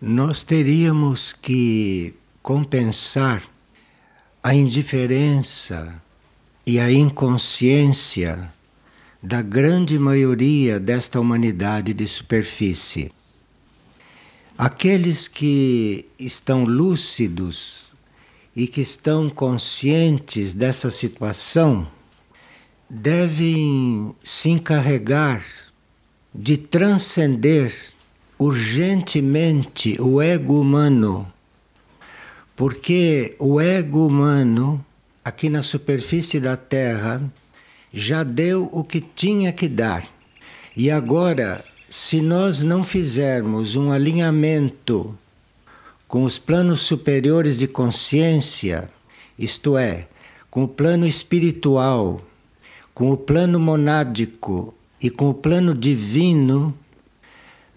nós teríamos que compensar a indiferença e a inconsciência da grande maioria desta humanidade de superfície. Aqueles que estão lúcidos e que estão conscientes dessa situação devem se encarregar de transcender urgentemente o ego humano, porque o ego humano, aqui na superfície da Terra, já deu o que tinha que dar. E agora, se nós não fizermos um alinhamento com os planos superiores de consciência, isto é, com o plano espiritual, com o plano monádico e com o plano divino,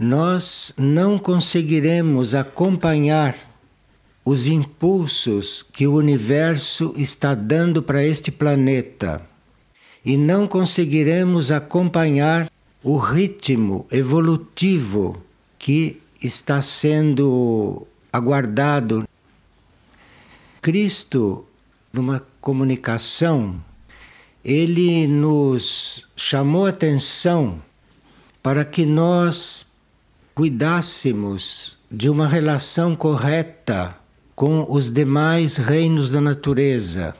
nós não conseguiremos acompanhar os impulsos que o universo está dando para este planeta e não conseguiremos acompanhar o ritmo evolutivo que está sendo aguardado. Cristo, numa comunicação, ele nos chamou atenção para que nós cuidássemos de uma relação correta com os demais reinos da natureza.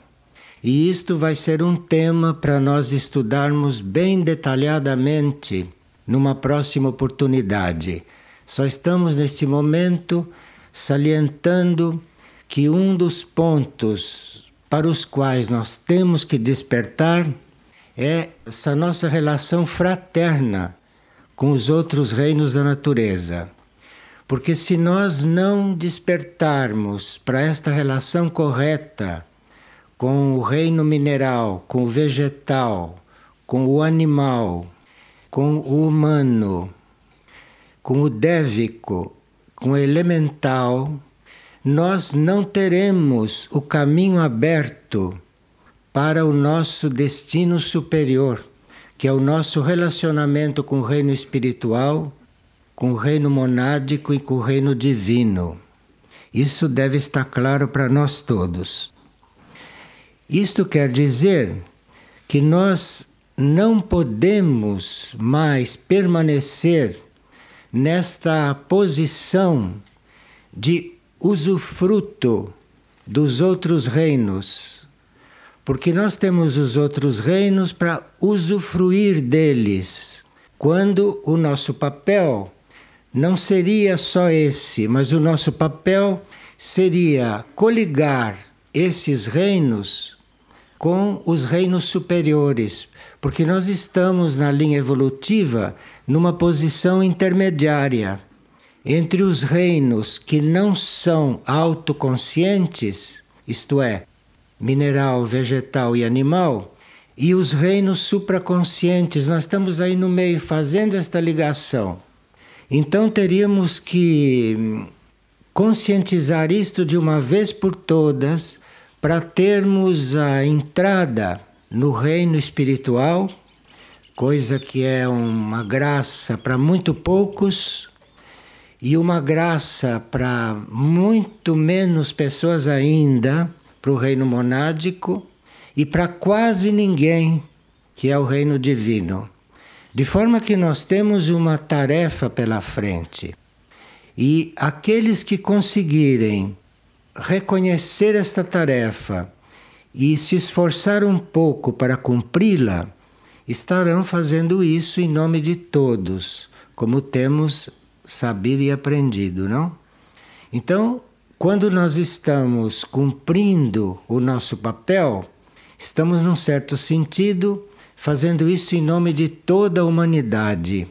E isto vai ser um tema para nós estudarmos bem detalhadamente numa próxima oportunidade. Só estamos neste momento salientando que um dos pontos para os quais nós temos que despertar é essa nossa relação fraterna com os outros reinos da natureza. Porque se nós não despertarmos para esta relação correta com o reino mineral, com o vegetal, com o animal, com o humano, com o dévico, com o elemental, nós não teremos o caminho aberto para o nosso destino superior que é o nosso relacionamento com o reino espiritual, com o reino monádico e com o reino divino. Isso deve estar claro para nós todos. Isto quer dizer que nós não podemos mais permanecer nesta posição de usufruto dos outros reinos porque nós temos os outros reinos para usufruir deles. Quando o nosso papel não seria só esse, mas o nosso papel seria coligar esses reinos com os reinos superiores, porque nós estamos na linha evolutiva numa posição intermediária entre os reinos que não são autoconscientes, isto é, mineral, vegetal e animal, e os reinos supraconscientes. Nós estamos aí no meio fazendo esta ligação. Então teríamos que hum, conscientizar isto de uma vez por todas para termos a entrada no reino espiritual, coisa que é uma graça para muito poucos e uma graça para muito menos pessoas ainda para o reino monádico e para quase ninguém, que é o reino divino. De forma que nós temos uma tarefa pela frente. E aqueles que conseguirem reconhecer esta tarefa e se esforçar um pouco para cumpri-la, estarão fazendo isso em nome de todos, como temos sabido e aprendido, não? Então, quando nós estamos cumprindo o nosso papel, estamos, num certo sentido, fazendo isso em nome de toda a humanidade.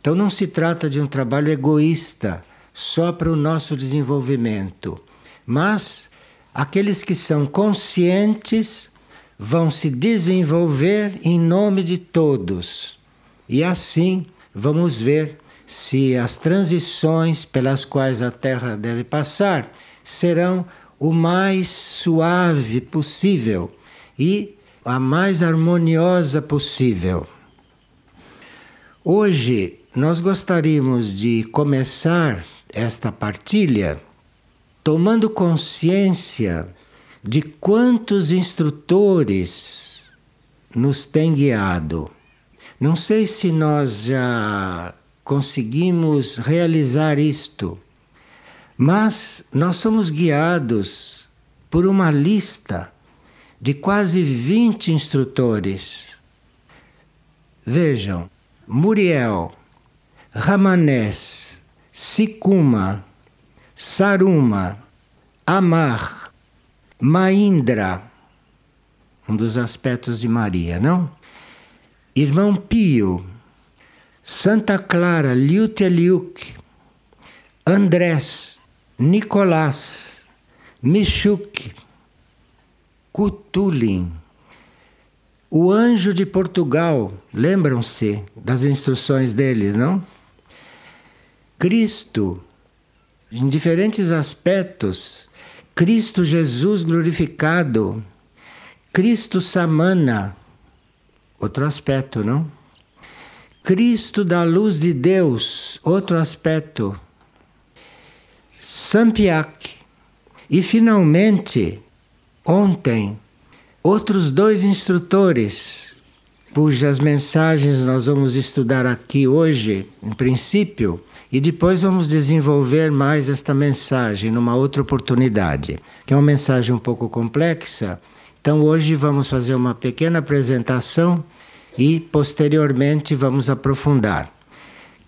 Então não se trata de um trabalho egoísta, só para o nosso desenvolvimento, mas aqueles que são conscientes vão se desenvolver em nome de todos. E assim vamos ver se as transições pelas quais a Terra deve passar serão o mais suave possível e a mais harmoniosa possível. Hoje nós gostaríamos de começar esta partilha tomando consciência de quantos instrutores nos têm guiado. Não sei se nós já conseguimos realizar isto, mas nós somos guiados por uma lista de quase 20 instrutores. Vejam, Muriel, Ramanés, Sikuma, Saruma, Amar, Maindra, um dos aspectos de Maria, não? Irmão Pio, Santa Clara Liuteliuk, Andrés, Nicolás, Michuk, Cutulin, o anjo de Portugal, lembram-se das instruções dele, não? Cristo, em diferentes aspectos, Cristo Jesus glorificado, Cristo Samana, outro aspecto, não? Cristo da luz de Deus, outro aspecto. Sampiac. E finalmente, ontem, outros dois instrutores cujas mensagens nós vamos estudar aqui hoje, em princípio, e depois vamos desenvolver mais esta mensagem numa outra oportunidade, que é uma mensagem um pouco complexa. Então hoje vamos fazer uma pequena apresentação e posteriormente vamos aprofundar,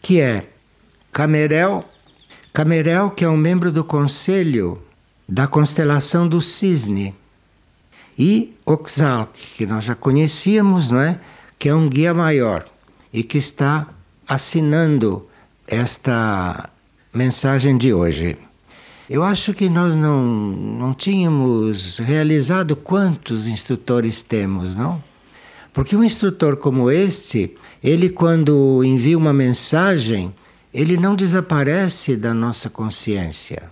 que é Camerel, Camerel que é um membro do conselho da constelação do Cisne, e Oxalc, que nós já conhecíamos, não é? Que é um guia maior e que está assinando esta mensagem de hoje. Eu acho que nós não, não tínhamos realizado quantos instrutores temos, não? Porque um instrutor como este, ele quando envia uma mensagem, ele não desaparece da nossa consciência.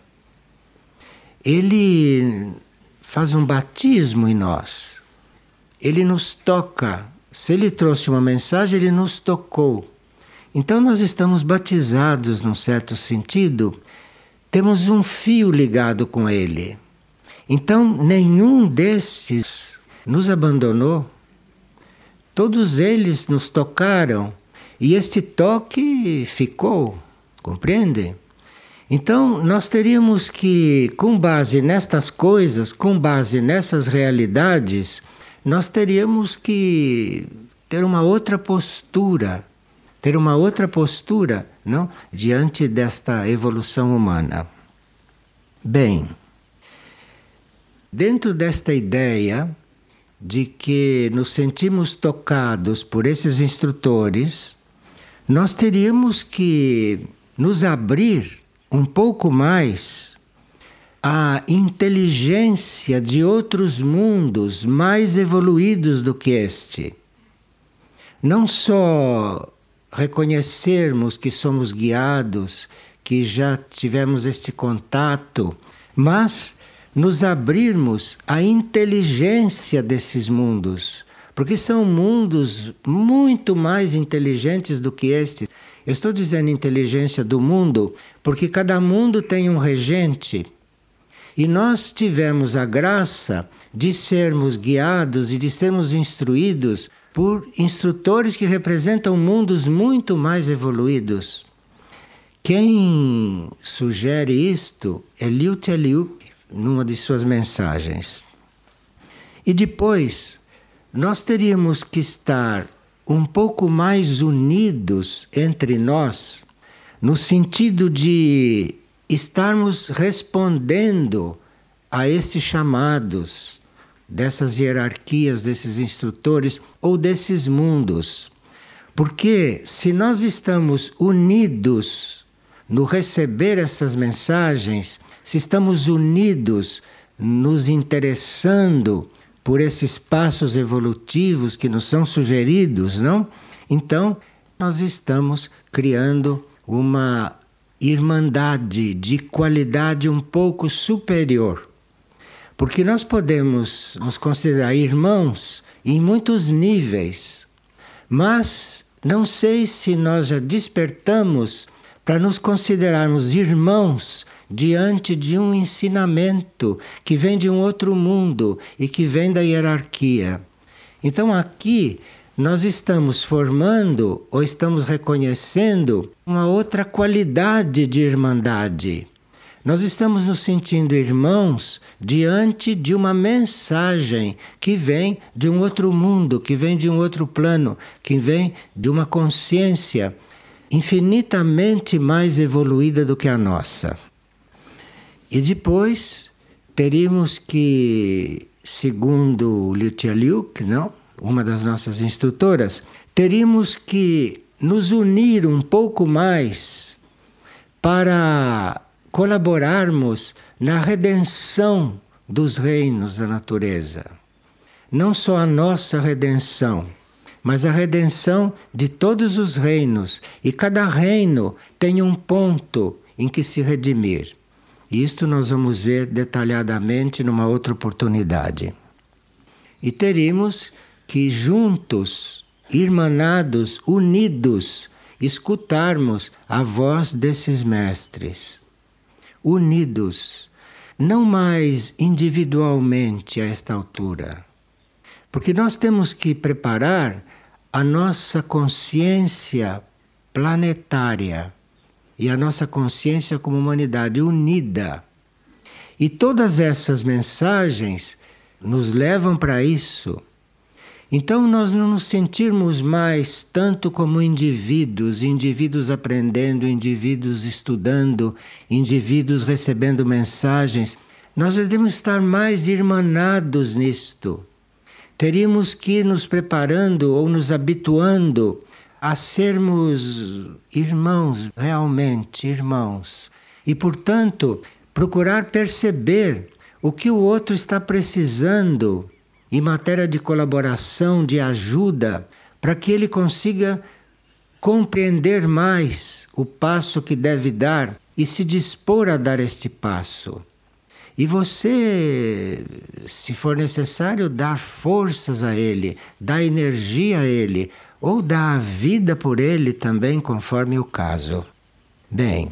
Ele faz um batismo em nós. Ele nos toca. Se ele trouxe uma mensagem, ele nos tocou. Então nós estamos batizados num certo sentido, temos um fio ligado com ele. Então nenhum desses nos abandonou. Todos eles nos tocaram e este toque ficou, compreende? Então nós teríamos que, com base nestas coisas, com base nessas realidades, nós teríamos que ter uma outra postura ter uma outra postura, não, diante desta evolução humana. Bem, dentro desta ideia de que nos sentimos tocados por esses instrutores, nós teríamos que nos abrir um pouco mais à inteligência de outros mundos mais evoluídos do que este. Não só reconhecermos que somos guiados, que já tivemos este contato, mas nos abrirmos à inteligência desses mundos, porque são mundos muito mais inteligentes do que este. Eu estou dizendo inteligência do mundo porque cada mundo tem um regente. E nós tivemos a graça de sermos guiados e de sermos instruídos por instrutores que representam mundos muito mais evoluídos. Quem sugere isto é Liu Teliup, numa de suas mensagens. E depois, nós teríamos que estar um pouco mais unidos entre nós, no sentido de estarmos respondendo a esses chamados dessas hierarquias, desses instrutores ou desses mundos. Porque se nós estamos unidos no receber essas mensagens, se estamos unidos nos interessando por esses passos evolutivos que nos são sugeridos, não? Então, nós estamos criando uma irmandade de qualidade um pouco superior porque nós podemos nos considerar irmãos em muitos níveis, mas não sei se nós já despertamos para nos considerarmos irmãos diante de um ensinamento que vem de um outro mundo e que vem da hierarquia. Então aqui nós estamos formando ou estamos reconhecendo uma outra qualidade de irmandade. Nós estamos nos sentindo irmãos diante de uma mensagem que vem de um outro mundo, que vem de um outro plano, que vem de uma consciência infinitamente mais evoluída do que a nossa. E depois teríamos que, segundo Liu Liuk, não? uma das nossas instrutoras, teríamos que nos unir um pouco mais para colaborarmos na redenção dos reinos da natureza. Não só a nossa redenção, mas a redenção de todos os reinos, e cada reino tem um ponto em que se redimir. Isto nós vamos ver detalhadamente numa outra oportunidade. E teríamos que juntos, irmanados, unidos, escutarmos a voz desses mestres. Unidos, não mais individualmente a esta altura. Porque nós temos que preparar a nossa consciência planetária e a nossa consciência como humanidade unida. E todas essas mensagens nos levam para isso então, nós não nos sentirmos mais tanto como indivíduos, indivíduos aprendendo, indivíduos estudando, indivíduos recebendo mensagens. Nós devemos estar mais irmanados nisto. Teríamos que ir nos preparando ou nos habituando a sermos irmãos, realmente irmãos. E, portanto, procurar perceber o que o outro está precisando em matéria de colaboração, de ajuda, para que ele consiga compreender mais o passo que deve dar e se dispor a dar este passo. E você, se for necessário, dar forças a ele, dar energia a ele, ou dar a vida por ele também, conforme o caso. Bem,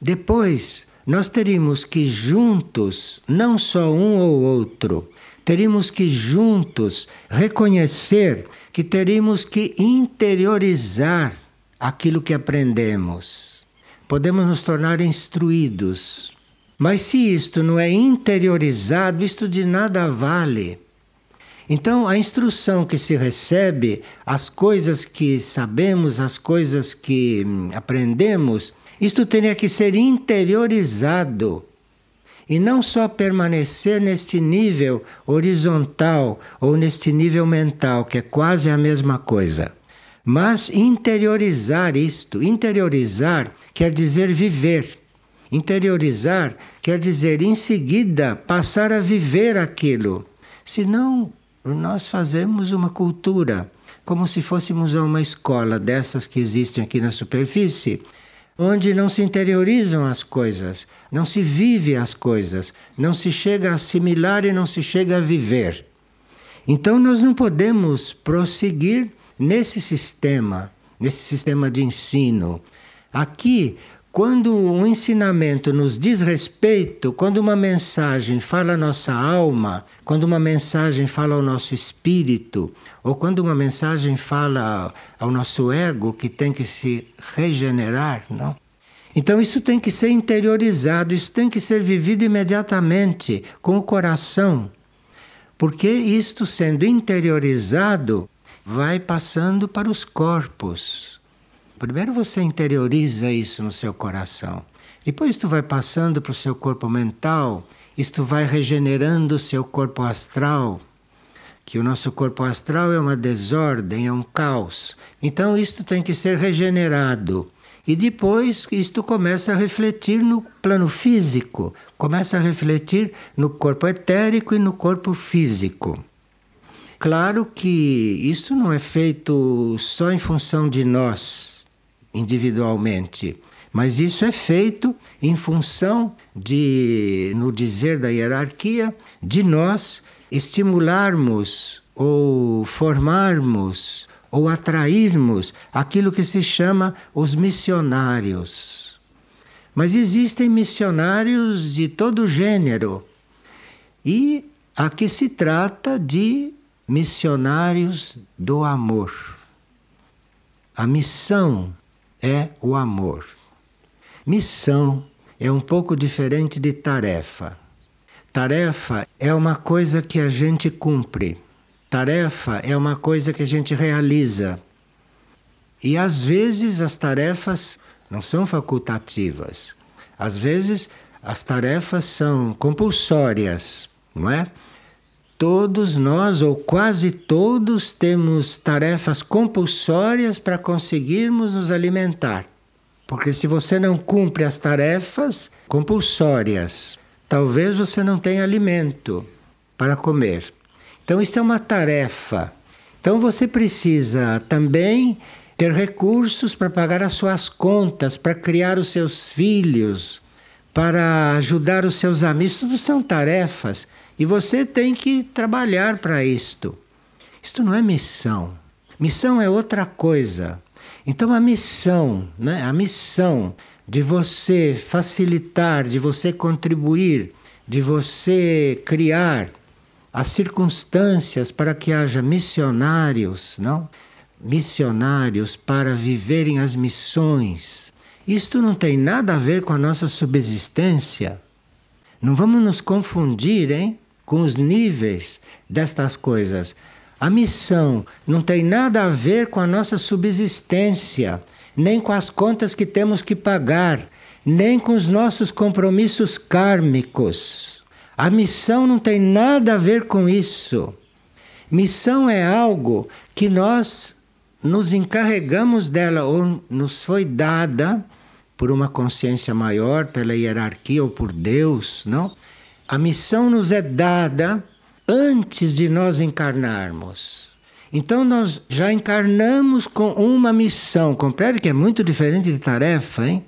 depois nós teríamos que juntos, não só um ou outro, teríamos que juntos reconhecer que teríamos que interiorizar aquilo que aprendemos. Podemos nos tornar instruídos. Mas se isto não é interiorizado, isto de nada vale. Então, a instrução que se recebe, as coisas que sabemos, as coisas que hum, aprendemos, isto teria que ser interiorizado e não só permanecer neste nível horizontal ou neste nível mental, que é quase a mesma coisa, mas interiorizar isto. Interiorizar quer dizer viver. Interiorizar quer dizer em seguida passar a viver aquilo. Senão, nós fazemos uma cultura, como se fôssemos uma escola dessas que existem aqui na superfície, onde não se interiorizam as coisas, não se vive as coisas, não se chega a assimilar e não se chega a viver. Então nós não podemos prosseguir nesse sistema, nesse sistema de ensino. Aqui quando um ensinamento nos diz respeito, quando uma mensagem fala a nossa alma, quando uma mensagem fala ao nosso espírito, ou quando uma mensagem fala ao nosso ego que tem que se regenerar, não? Então isso tem que ser interiorizado, isso tem que ser vivido imediatamente com o coração. Porque isto sendo interiorizado vai passando para os corpos. Primeiro você interioriza isso no seu coração. Depois tu vai passando para o seu corpo mental, isto vai regenerando o seu corpo astral, que o nosso corpo astral é uma desordem, é um caos. Então isto tem que ser regenerado. E depois isto começa a refletir no plano físico, começa a refletir no corpo etérico e no corpo físico. Claro que isso não é feito só em função de nós, individualmente. Mas isso é feito em função de, no dizer da hierarquia, de nós estimularmos ou formarmos ou atrairmos aquilo que se chama os missionários. Mas existem missionários de todo gênero. E aqui se trata de missionários do amor. A missão é o amor. Missão é um pouco diferente de tarefa. Tarefa é uma coisa que a gente cumpre. Tarefa é uma coisa que a gente realiza. E às vezes as tarefas não são facultativas. Às vezes as tarefas são compulsórias, não é? Todos nós, ou quase todos, temos tarefas compulsórias para conseguirmos nos alimentar. Porque se você não cumpre as tarefas compulsórias, talvez você não tenha alimento para comer. Então, isso é uma tarefa. Então, você precisa também ter recursos para pagar as suas contas, para criar os seus filhos, para ajudar os seus amigos. Tudo são tarefas. E você tem que trabalhar para isto. Isto não é missão. Missão é outra coisa. Então, a missão, né? a missão de você facilitar, de você contribuir, de você criar as circunstâncias para que haja missionários, não? Missionários para viverem as missões. Isto não tem nada a ver com a nossa subsistência. Não vamos nos confundir, hein, com os níveis destas coisas. A missão não tem nada a ver com a nossa subsistência, nem com as contas que temos que pagar, nem com os nossos compromissos kármicos. A missão não tem nada a ver com isso. Missão é algo que nós nos encarregamos dela ou nos foi dada por uma consciência maior, pela hierarquia ou por Deus, não? A missão nos é dada antes de nós encarnarmos. Então nós já encarnamos com uma missão. Compreende que é muito diferente de tarefa, hein?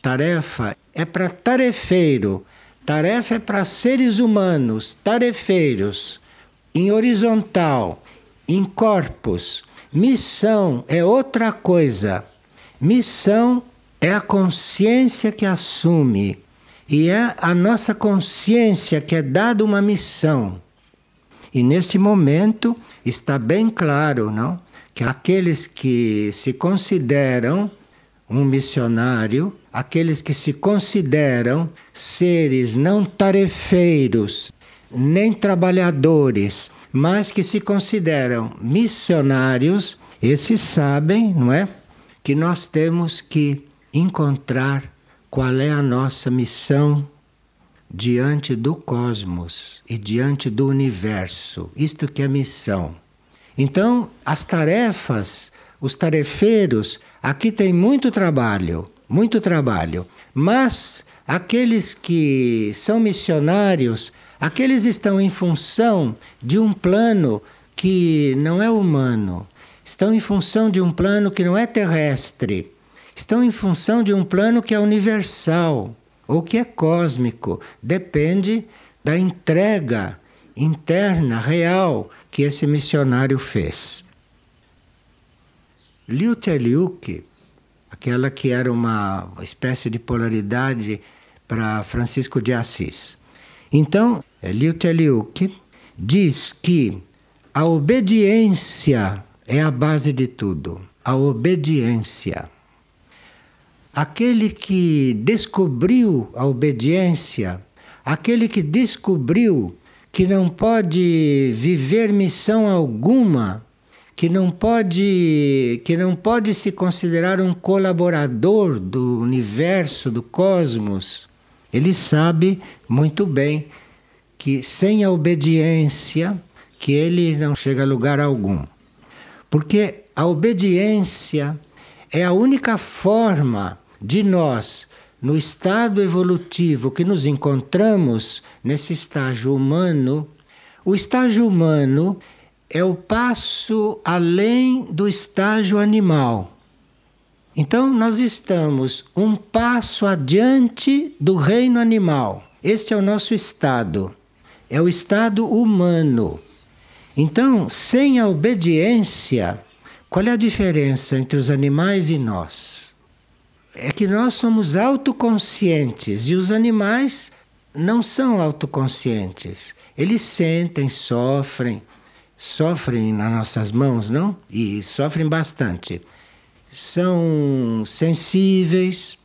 Tarefa é para tarefeiro, Tarefa é para seres humanos, tarefeiros, em horizontal, em corpos. Missão é outra coisa. Missão é a consciência que assume. E é a nossa consciência que é dada uma missão. E neste momento está bem claro, não? Que aqueles que se consideram um missionário, aqueles que se consideram seres não tarefeiros, nem trabalhadores, mas que se consideram missionários, esses sabem, não é? Que nós temos que encontrar qual é a nossa missão diante do cosmos e diante do universo. Isto que é missão. Então, as tarefas, os tarefeiros, aqui tem muito trabalho, muito trabalho. Mas aqueles que são missionários, aqueles estão em função de um plano que não é humano, estão em função de um plano que não é terrestre, estão em função de um plano que é universal ou que é cósmico. Depende da entrega interna, real, que esse missionário fez. Liu Teliuk aquela que era uma espécie de polaridade para Francisco de Assis. Então, Liu Teliuk diz que a obediência é a base de tudo. A obediência. Aquele que descobriu a obediência, aquele que descobriu que não pode viver missão alguma que não pode que não pode se considerar um colaborador do universo, do cosmos, ele sabe muito bem que sem a obediência que ele não chega a lugar algum. Porque a obediência é a única forma de nós, no estado evolutivo que nos encontramos, nesse estágio humano, o estágio humano é o passo além do estágio animal. Então, nós estamos um passo adiante do reino animal. Este é o nosso estado, é o estado humano. Então, sem a obediência, Qual é a diferença entre os animais e nós? É que nós somos autoconscientes e os animais não são autoconscientes. Eles sentem, sofrem, sofrem nas nossas mãos, não? E sofrem bastante. São sensíveis,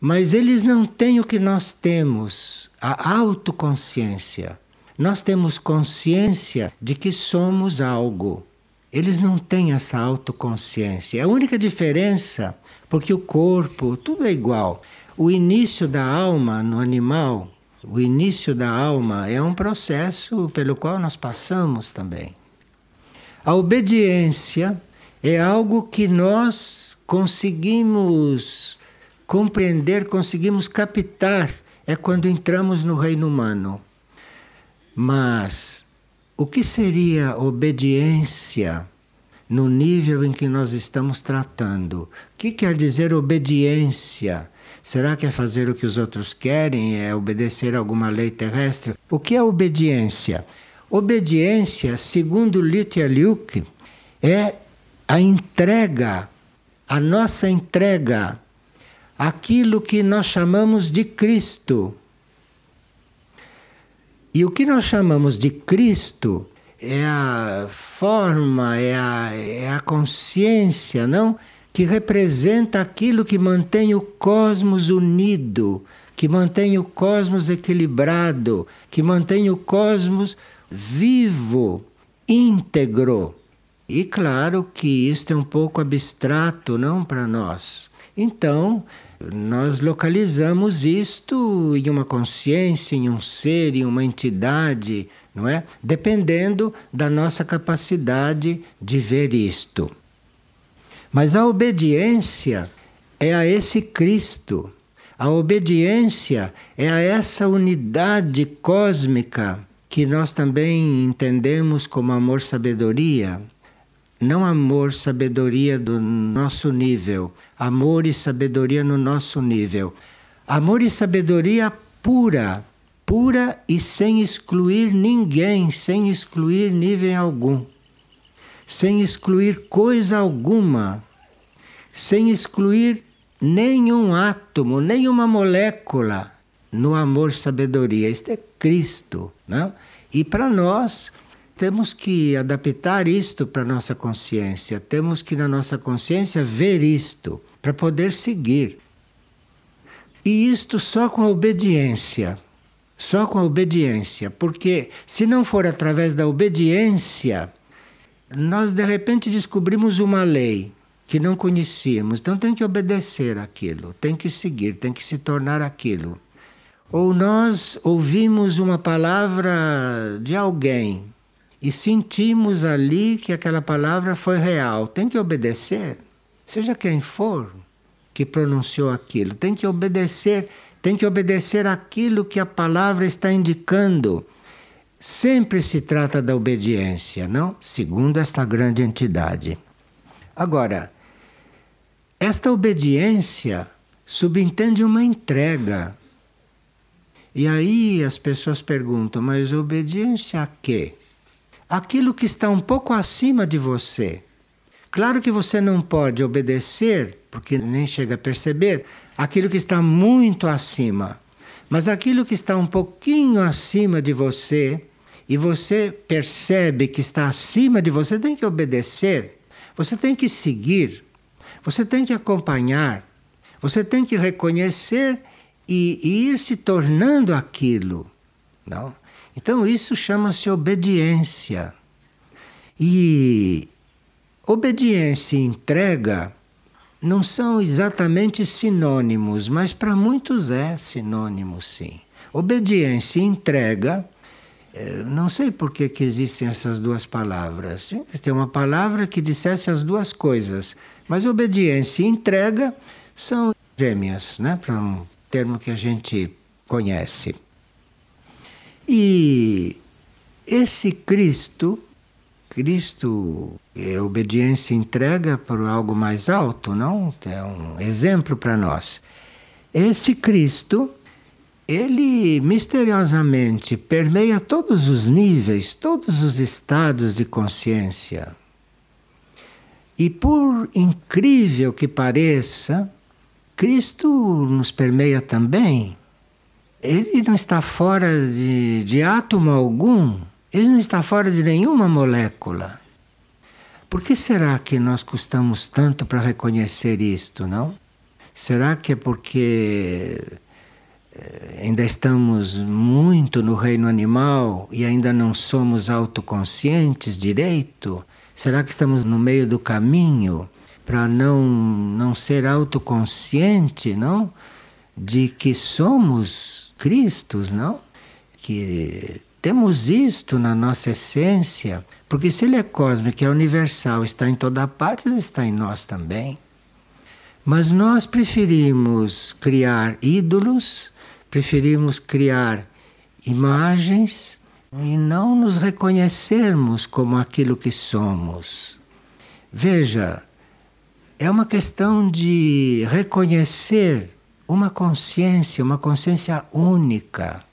mas eles não têm o que nós temos, a autoconsciência. Nós temos consciência de que somos algo. Eles não têm essa autoconsciência. A única diferença, porque o corpo, tudo é igual. O início da alma no animal, o início da alma é um processo pelo qual nós passamos também. A obediência é algo que nós conseguimos compreender, conseguimos captar, é quando entramos no reino humano. Mas o que seria obediência no nível em que nós estamos tratando? O que quer dizer obediência? Será que é fazer o que os outros querem? É obedecer alguma lei terrestre? O que é obediência? Obediência, segundo Litia Luke, é a entrega, a nossa entrega, aquilo que nós chamamos de Cristo. E o que nós chamamos de Cristo é a forma, é a, é a consciência, não? Que representa aquilo que mantém o cosmos unido, que mantém o cosmos equilibrado, que mantém o cosmos vivo, íntegro. E claro que isto é um pouco abstrato, não para nós. Então, nós localizamos isto em uma consciência, em um ser, em uma entidade, não é? Dependendo da nossa capacidade de ver isto. Mas a obediência é a esse Cristo. A obediência é a essa unidade cósmica que nós também entendemos como amor-sabedoria não amor, sabedoria do nosso nível, amor e sabedoria no nosso nível. Amor e sabedoria pura, pura e sem excluir ninguém, sem excluir nível algum, sem excluir coisa alguma, sem excluir nenhum átomo, nenhuma molécula no amor sabedoria. Isto é Cristo, não? E para nós temos que adaptar isto para nossa consciência, temos que na nossa consciência ver isto para poder seguir. E isto só com obediência. Só com a obediência, porque se não for através da obediência, nós de repente descobrimos uma lei que não conhecíamos, então tem que obedecer aquilo, tem que seguir, tem que se tornar aquilo. Ou nós ouvimos uma palavra de alguém e sentimos ali que aquela palavra foi real. Tem que obedecer, seja quem for que pronunciou aquilo, tem que obedecer, tem que obedecer aquilo que a palavra está indicando. Sempre se trata da obediência, não? Segundo esta grande entidade. Agora, esta obediência subentende uma entrega. E aí as pessoas perguntam, mas obediência a quê? aquilo que está um pouco acima de você. Claro que você não pode obedecer, porque nem chega a perceber, aquilo que está muito acima. Mas aquilo que está um pouquinho acima de você, e você percebe que está acima de você, tem que obedecer. Você tem que seguir. Você tem que acompanhar. Você tem que reconhecer e, e ir se tornando aquilo. Não? Então isso chama-se obediência. E obediência e entrega não são exatamente sinônimos, mas para muitos é sinônimo sim. Obediência e entrega, eh, não sei por que, que existem essas duas palavras. Tem uma palavra que dissesse as duas coisas, mas obediência e entrega são gêmeas, né? para um termo que a gente conhece. E esse Cristo, Cristo obediência entrega para algo mais alto, não? É um exemplo para nós. Este Cristo, ele misteriosamente permeia todos os níveis, todos os estados de consciência. E por incrível que pareça, Cristo nos permeia também. Ele não está fora de, de átomo algum, ele não está fora de nenhuma molécula. Por que será que nós custamos tanto para reconhecer isto, não? Será que é porque eh, ainda estamos muito no reino animal e ainda não somos autoconscientes direito? Será que estamos no meio do caminho para não, não ser autoconsciente, não? De que somos Cristos, não? Que temos isto na nossa essência, porque se ele é cósmico, é universal, está em toda parte, está em nós também. Mas nós preferimos criar ídolos, preferimos criar imagens e não nos reconhecermos como aquilo que somos. Veja, é uma questão de reconhecer uma consciência, uma consciência única.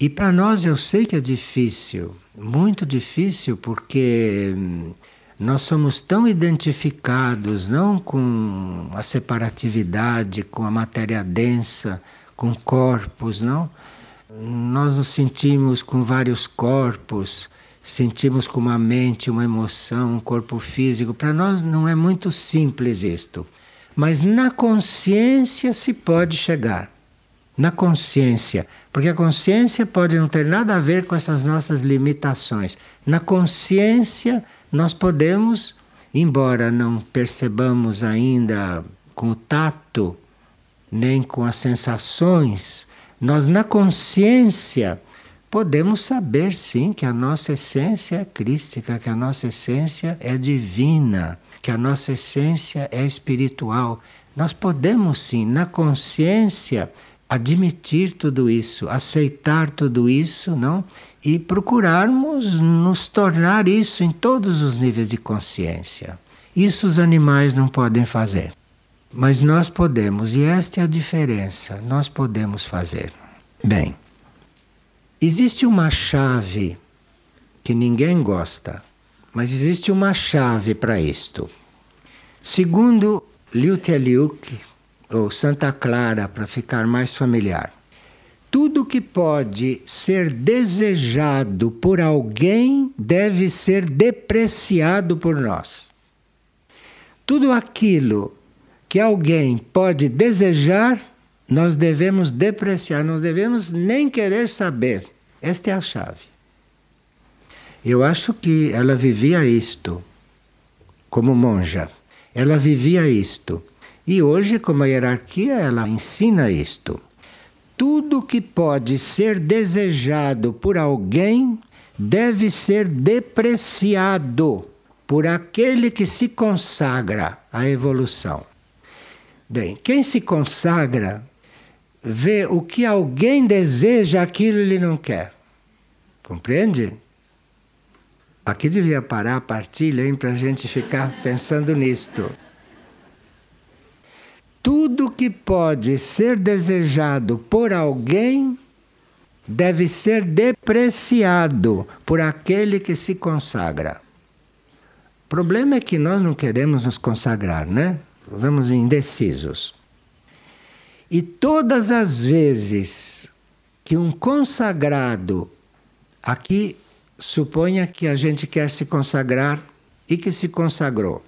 E para nós eu sei que é difícil, muito difícil, porque hum, nós somos tão identificados não com a separatividade, com a matéria densa, com corpos, não? Nós nos sentimos com vários corpos, sentimos com uma mente, uma emoção, um corpo físico. Para nós não é muito simples isto. Mas na consciência se pode chegar. Na consciência. Porque a consciência pode não ter nada a ver com essas nossas limitações. Na consciência nós podemos, embora não percebamos ainda com o tato, nem com as sensações, nós, na consciência, podemos saber sim que a nossa essência é crística, que a nossa essência é divina, que a nossa essência é espiritual. Nós podemos sim, na consciência, admitir tudo isso, aceitar tudo isso, não? E procurarmos nos tornar isso em todos os níveis de consciência. Isso os animais não podem fazer. Mas nós podemos, e esta é a diferença, nós podemos fazer. Bem, existe uma chave que ninguém gosta, mas existe uma chave para isto. Segundo Liu Teliuk, ou Santa Clara, para ficar mais familiar, tudo que pode ser desejado por alguém deve ser depreciado por nós. Tudo aquilo que alguém pode desejar, nós devemos depreciar, não devemos nem querer saber. Esta é a chave. Eu acho que ela vivia isto como monja. Ela vivia isto. E hoje, como a hierarquia, ela ensina isto. Tudo que pode ser desejado por alguém deve ser depreciado por aquele que se consagra à evolução. Bem, quem se consagra vê o que alguém deseja, aquilo ele não quer. Compreende? Aqui devia parar a partilha para a gente ficar pensando nisto. Tudo que pode ser desejado por alguém deve ser depreciado por aquele que se consagra. O problema é que nós não queremos nos consagrar, né? Vamos indecisos. E todas as vezes que um consagrado, aqui suponha que a gente quer se consagrar e que se consagrou.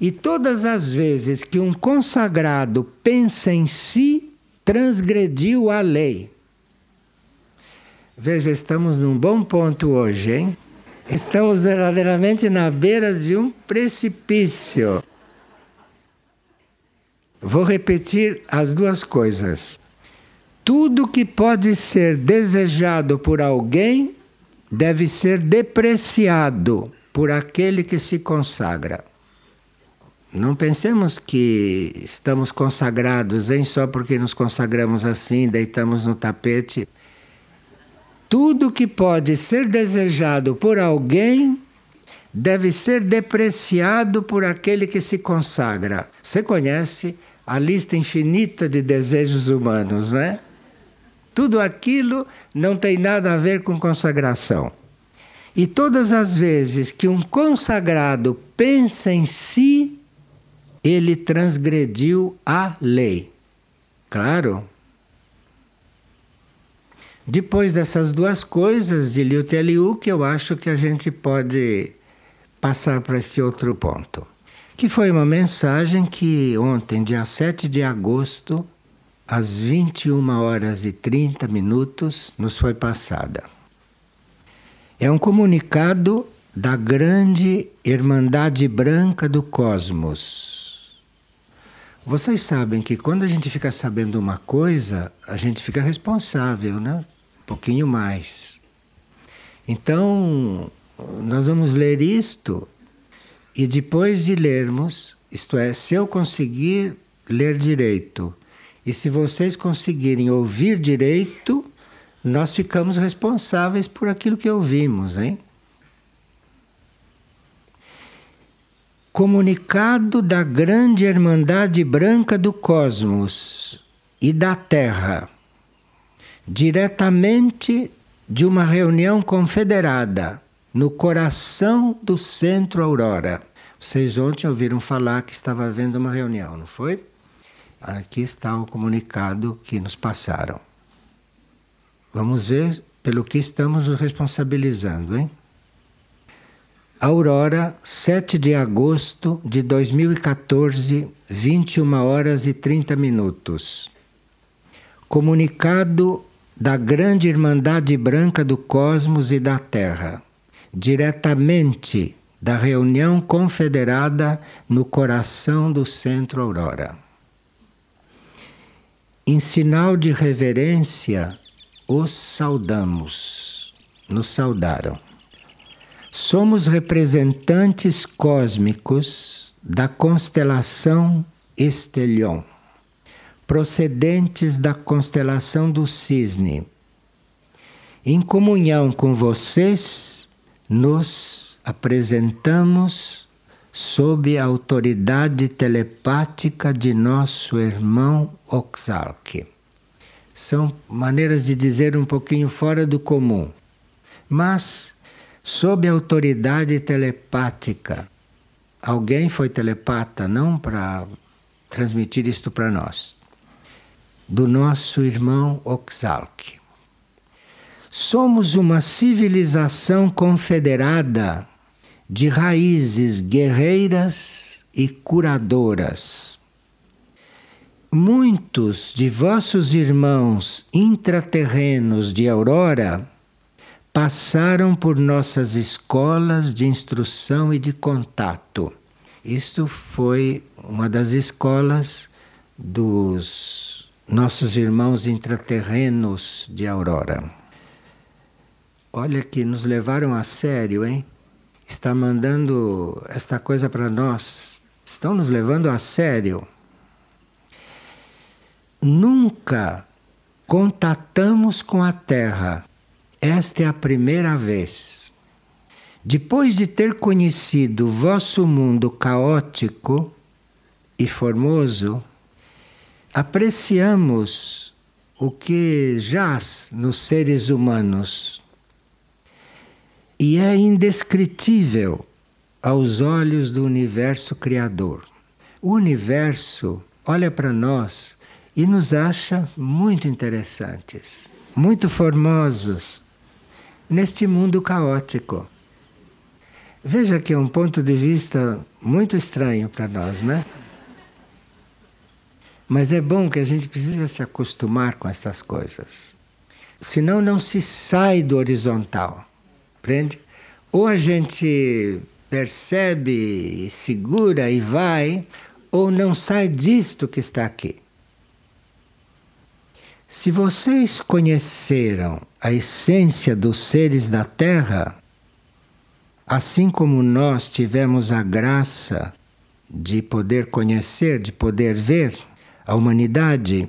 E todas as vezes que um consagrado pensa em si, transgrediu a lei. Veja, estamos num bom ponto hoje, hein? Estamos verdadeiramente na beira de um precipício. Vou repetir as duas coisas. Tudo que pode ser desejado por alguém deve ser depreciado por aquele que se consagra. Não pensemos que estamos consagrados em só porque nos consagramos assim, deitamos no tapete. Tudo que pode ser desejado por alguém deve ser depreciado por aquele que se consagra. Você conhece a lista infinita de desejos humanos, né? Tudo aquilo não tem nada a ver com consagração. E todas as vezes que um consagrado pensa em si, ele transgrediu a lei. Claro. Depois dessas duas coisas de Liu Teliu, que eu acho que a gente pode passar para esse outro ponto. Que foi uma mensagem que ontem, dia 7 de agosto, às 21 horas e 30 minutos, nos foi passada. É um comunicado da grande Irmandade Branca do Cosmos, vocês sabem que quando a gente fica sabendo uma coisa, a gente fica responsável, né? Um pouquinho mais. Então, nós vamos ler isto e depois de lermos, isto é, se eu conseguir ler direito e se vocês conseguirem ouvir direito, nós ficamos responsáveis por aquilo que ouvimos, hein? Comunicado da grande Irmandade Branca do Cosmos e da Terra, diretamente de uma reunião confederada no coração do Centro Aurora. Vocês ontem ouviram falar que estava havendo uma reunião, não foi? Aqui está o comunicado que nos passaram. Vamos ver pelo que estamos nos responsabilizando, hein? Aurora, 7 de agosto de 2014, 21 horas e 30 minutos. Comunicado da Grande Irmandade Branca do Cosmos e da Terra, diretamente da reunião confederada no coração do Centro Aurora. Em sinal de reverência, os saudamos, nos saudaram. Somos representantes cósmicos da constelação Estelion, procedentes da constelação do Cisne. Em comunhão com vocês, nos apresentamos sob a autoridade telepática de nosso irmão Oxalque. São maneiras de dizer um pouquinho fora do comum, mas sob autoridade telepática. Alguém foi telepata, não para transmitir isto para nós. Do nosso irmão Oxalque. Somos uma civilização confederada de raízes guerreiras e curadoras. Muitos de vossos irmãos intraterrenos de Aurora passaram por nossas escolas de instrução e de contato. Isto foi uma das escolas dos nossos irmãos intraterrenos de Aurora. Olha que nos levaram a sério, hein? Está mandando esta coisa para nós. Estão nos levando a sério. Nunca contatamos com a Terra esta é a primeira vez. Depois de ter conhecido o vosso mundo caótico e formoso, apreciamos o que jaz nos seres humanos e é indescritível aos olhos do universo criador. O universo olha para nós e nos acha muito interessantes, muito formosos, neste mundo caótico. Veja que é um ponto de vista muito estranho para nós, né? Mas é bom que a gente precisa se acostumar com essas coisas. Senão não se sai do horizontal. Prende? Ou a gente percebe, segura e vai, ou não sai disto que está aqui. Se vocês conheceram a essência dos seres da Terra, assim como nós tivemos a graça de poder conhecer, de poder ver a humanidade,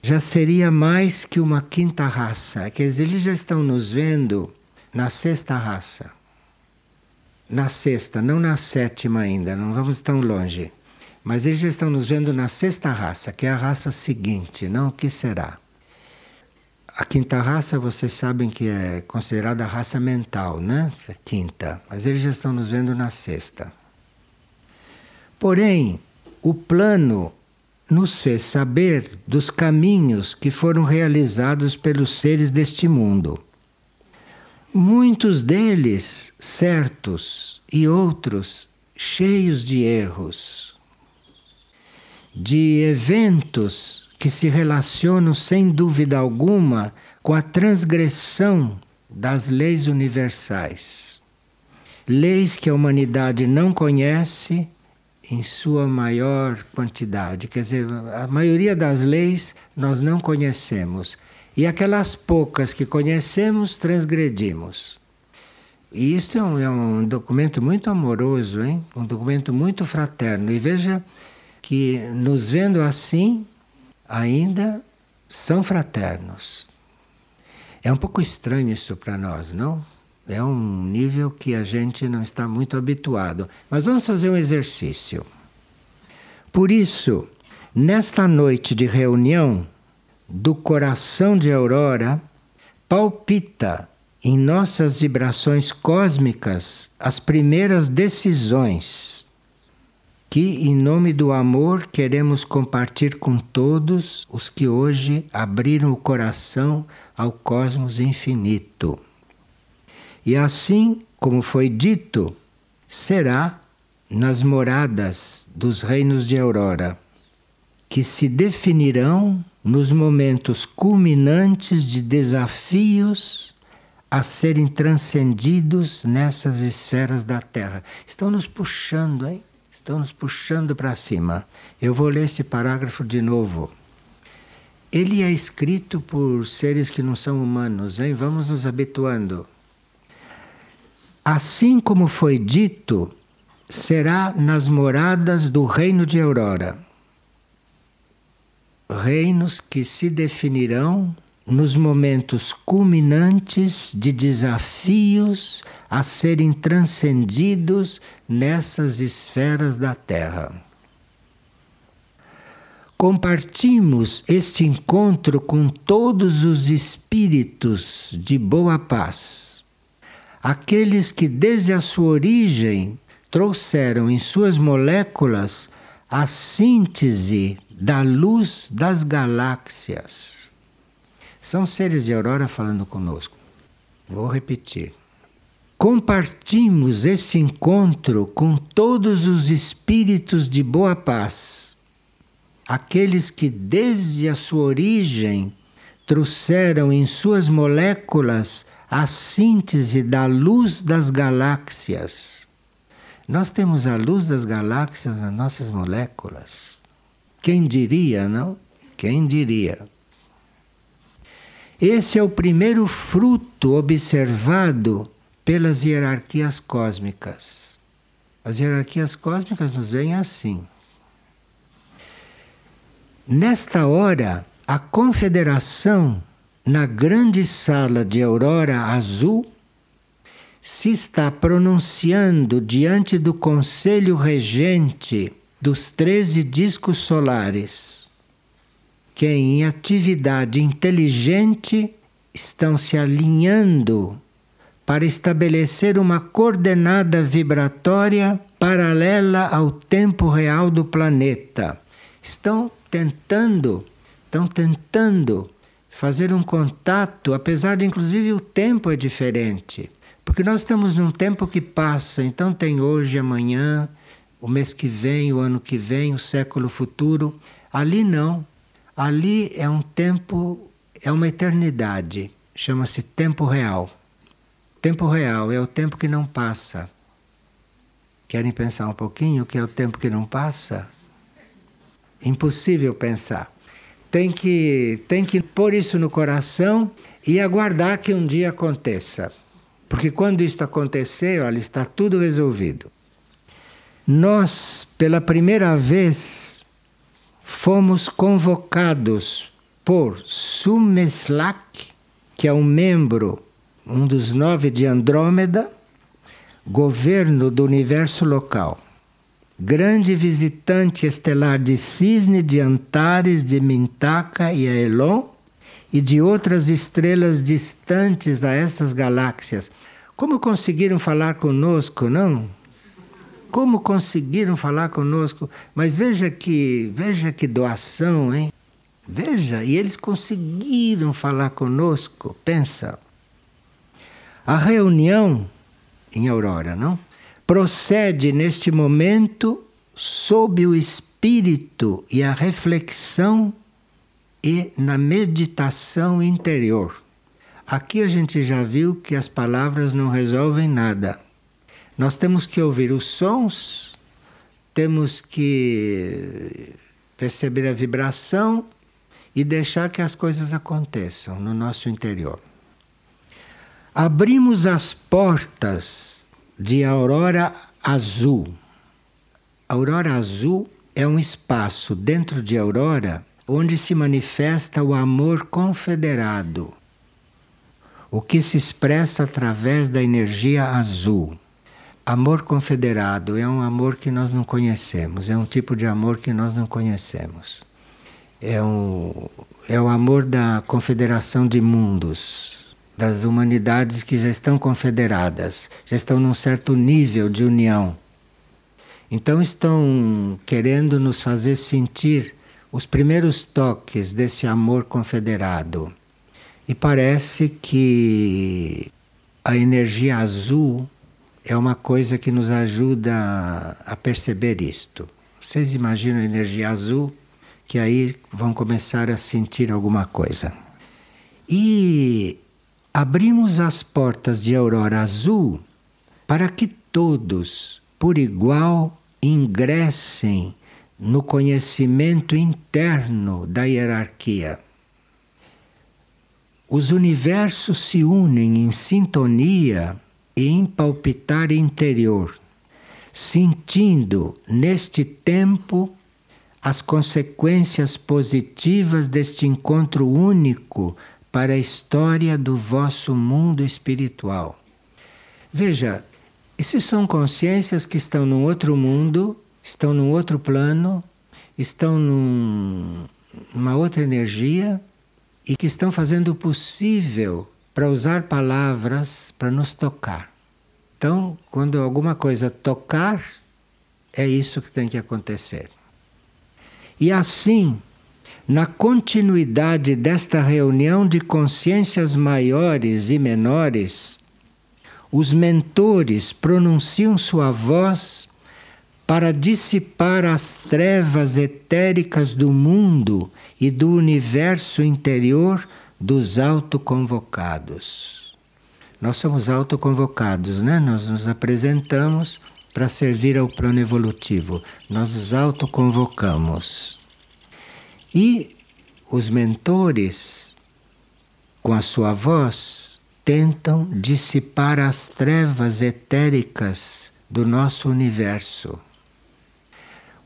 já seria mais que uma quinta raça. Quer dizer, eles já estão nos vendo na sexta raça. Na sexta, não na sétima ainda, não vamos tão longe. Mas eles já estão nos vendo na sexta raça, que é a raça seguinte, não o que será. A quinta raça, vocês sabem que é considerada a raça mental, né? Quinta. Mas eles já estão nos vendo na sexta. Porém, o plano nos fez saber dos caminhos que foram realizados pelos seres deste mundo. Muitos deles certos e outros cheios de erros, de eventos que se relacionam sem dúvida alguma com a transgressão das leis universais. Leis que a humanidade não conhece em sua maior quantidade. Quer dizer, a maioria das leis nós não conhecemos. E aquelas poucas que conhecemos, transgredimos. E isto é um, é um documento muito amoroso, hein? um documento muito fraterno. E veja que, nos vendo assim, ainda são fraternos. É um pouco estranho isso para nós, não? É um nível que a gente não está muito habituado. Mas vamos fazer um exercício. Por isso, nesta noite de reunião do coração de Aurora, palpita em nossas vibrações cósmicas as primeiras decisões que, em nome do amor, queremos compartilhar com todos os que hoje abriram o coração ao cosmos infinito. E assim, como foi dito, será nas moradas dos reinos de Aurora, que se definirão nos momentos culminantes de desafios a serem transcendidos nessas esferas da Terra. Estão nos puxando, hein? Estão nos puxando para cima. Eu vou ler este parágrafo de novo. Ele é escrito por seres que não são humanos, hein? Vamos nos habituando. Assim como foi dito, será nas moradas do reino de Aurora. Reinos que se definirão nos momentos culminantes de desafios a serem transcendidos nessas esferas da Terra. Compartimos este encontro com todos os espíritos de boa paz, aqueles que desde a sua origem trouxeram em suas moléculas a síntese da luz das galáxias. São seres de aurora falando conosco. Vou repetir compartimos esse encontro com todos os espíritos de boa paz, aqueles que desde a sua origem trouxeram em suas moléculas a síntese da luz das galáxias. Nós temos a luz das galáxias nas nossas moléculas. Quem diria, não? Quem diria? Esse é o primeiro fruto observado pelas hierarquias cósmicas. As hierarquias cósmicas nos veem assim. Nesta hora, a confederação, na grande sala de aurora azul, se está pronunciando diante do conselho regente dos treze discos solares, que em atividade inteligente estão se alinhando para estabelecer uma coordenada vibratória paralela ao tempo real do planeta. Estão tentando, estão tentando fazer um contato, apesar de inclusive o tempo é diferente. Porque nós estamos num tempo que passa, então tem hoje, amanhã, o mês que vem, o ano que vem, o século futuro. Ali não. Ali é um tempo, é uma eternidade. Chama-se tempo real. Tempo real é o tempo que não passa. Querem pensar um pouquinho o que é o tempo que não passa? Impossível pensar. Tem que, tem que pôr isso no coração e aguardar que um dia aconteça. Porque quando isso acontecer, olha, está tudo resolvido. Nós, pela primeira vez, fomos convocados por Sumeslak, que é um membro um dos nove de Andrômeda, governo do universo local. Grande visitante estelar de Cisne, de Antares, de Mintaka e Aelon, e de outras estrelas distantes a essas galáxias. Como conseguiram falar conosco, não? Como conseguiram falar conosco? Mas veja que, veja que doação, hein? Veja, e eles conseguiram falar conosco. Pensa. A reunião em Aurora, não? Procede neste momento sob o espírito e a reflexão e na meditação interior. Aqui a gente já viu que as palavras não resolvem nada. Nós temos que ouvir os sons, temos que perceber a vibração e deixar que as coisas aconteçam no nosso interior. Abrimos as portas de aurora azul. Aurora azul é um espaço dentro de aurora onde se manifesta o amor confederado, o que se expressa através da energia azul. Amor confederado é um amor que nós não conhecemos, é um tipo de amor que nós não conhecemos. É, um, é o amor da confederação de mundos, das humanidades que já estão confederadas, já estão num certo nível de união. Então estão querendo nos fazer sentir os primeiros toques desse amor confederado. E parece que a energia azul é uma coisa que nos ajuda a perceber isto. Vocês imaginam a energia azul? Que aí vão começar a sentir alguma coisa. E abrimos as portas de aurora azul para que todos, por igual, ingressem no conhecimento interno da hierarquia. Os universos se unem em sintonia e em palpitar interior, sentindo neste tempo as consequências positivas deste encontro único para a história do vosso mundo espiritual. Veja, essas são consciências que estão num outro mundo estão num outro plano, estão num, numa outra energia e que estão fazendo o possível para usar palavras para nos tocar. Então, quando alguma coisa tocar, é isso que tem que acontecer. E assim, na continuidade desta reunião de consciências maiores e menores, os mentores pronunciam sua voz para dissipar as trevas etéricas do mundo e do universo interior dos autoconvocados. Nós somos autoconvocados, né? Nós nos apresentamos para servir ao plano evolutivo. Nós nos autoconvocamos. E os mentores, com a sua voz, tentam dissipar as trevas etéricas do nosso universo.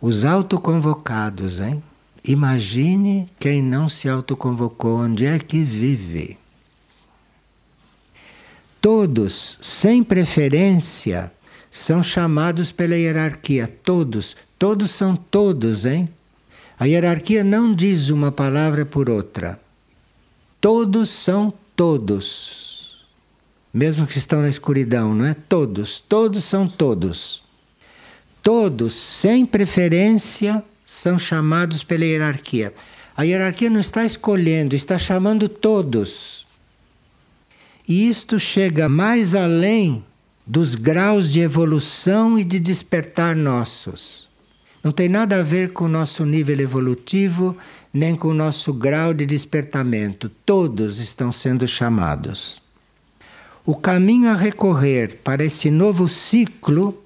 Os autoconvocados, hein? Imagine quem não se autoconvocou, onde é que vive. Todos, sem preferência, são chamados pela hierarquia. Todos, todos são todos, hein? A hierarquia não diz uma palavra por outra. Todos são todos. Mesmo que estão na escuridão, não é? Todos, todos são todos. Todos, sem preferência, são chamados pela hierarquia. A hierarquia não está escolhendo, está chamando todos. E isto chega mais além dos graus de evolução e de despertar nossos. Não tem nada a ver com o nosso nível evolutivo, nem com o nosso grau de despertamento. Todos estão sendo chamados. O caminho a recorrer para esse novo ciclo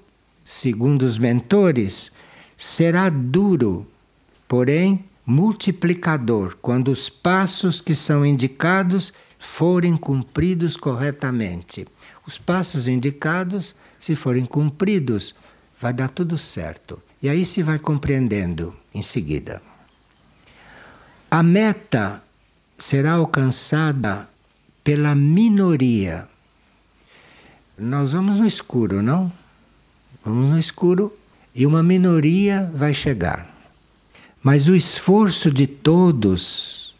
segundo os mentores, será duro, porém multiplicador, quando os passos que são indicados forem cumpridos corretamente. Os passos indicados, se forem cumpridos, vai dar tudo certo. E aí se vai compreendendo em seguida. A meta será alcançada pela minoria. Nós vamos no escuro, não? Vamos no escuro e uma minoria vai chegar. Mas o esforço de todos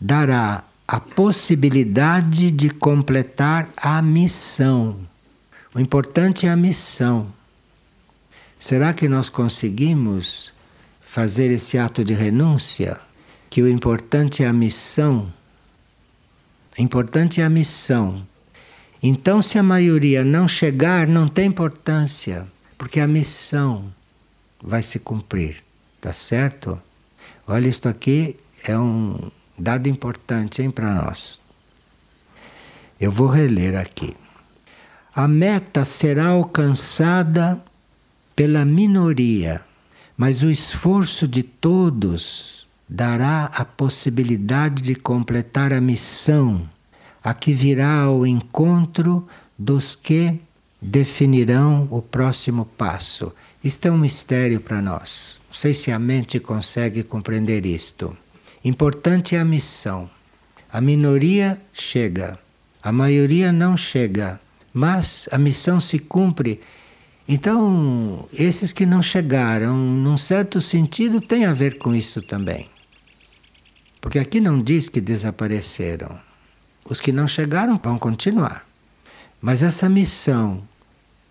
dará a possibilidade de completar a missão. O importante é a missão. Será que nós conseguimos fazer esse ato de renúncia? Que o importante é a missão? O importante é a missão. Então, se a maioria não chegar, não tem importância, porque a missão vai se cumprir. Tá certo? Olha, isto aqui é um dado importante para nós. Eu vou reler aqui. A meta será alcançada pela minoria, mas o esforço de todos dará a possibilidade de completar a missão, a que virá ao encontro dos que definirão o próximo passo. Isto é um mistério para nós. Não sei se a mente consegue compreender isto. Importante é a missão. A minoria chega, a maioria não chega, mas a missão se cumpre. Então, esses que não chegaram, num certo sentido, tem a ver com isso também. Porque aqui não diz que desapareceram. Os que não chegaram vão continuar. Mas essa missão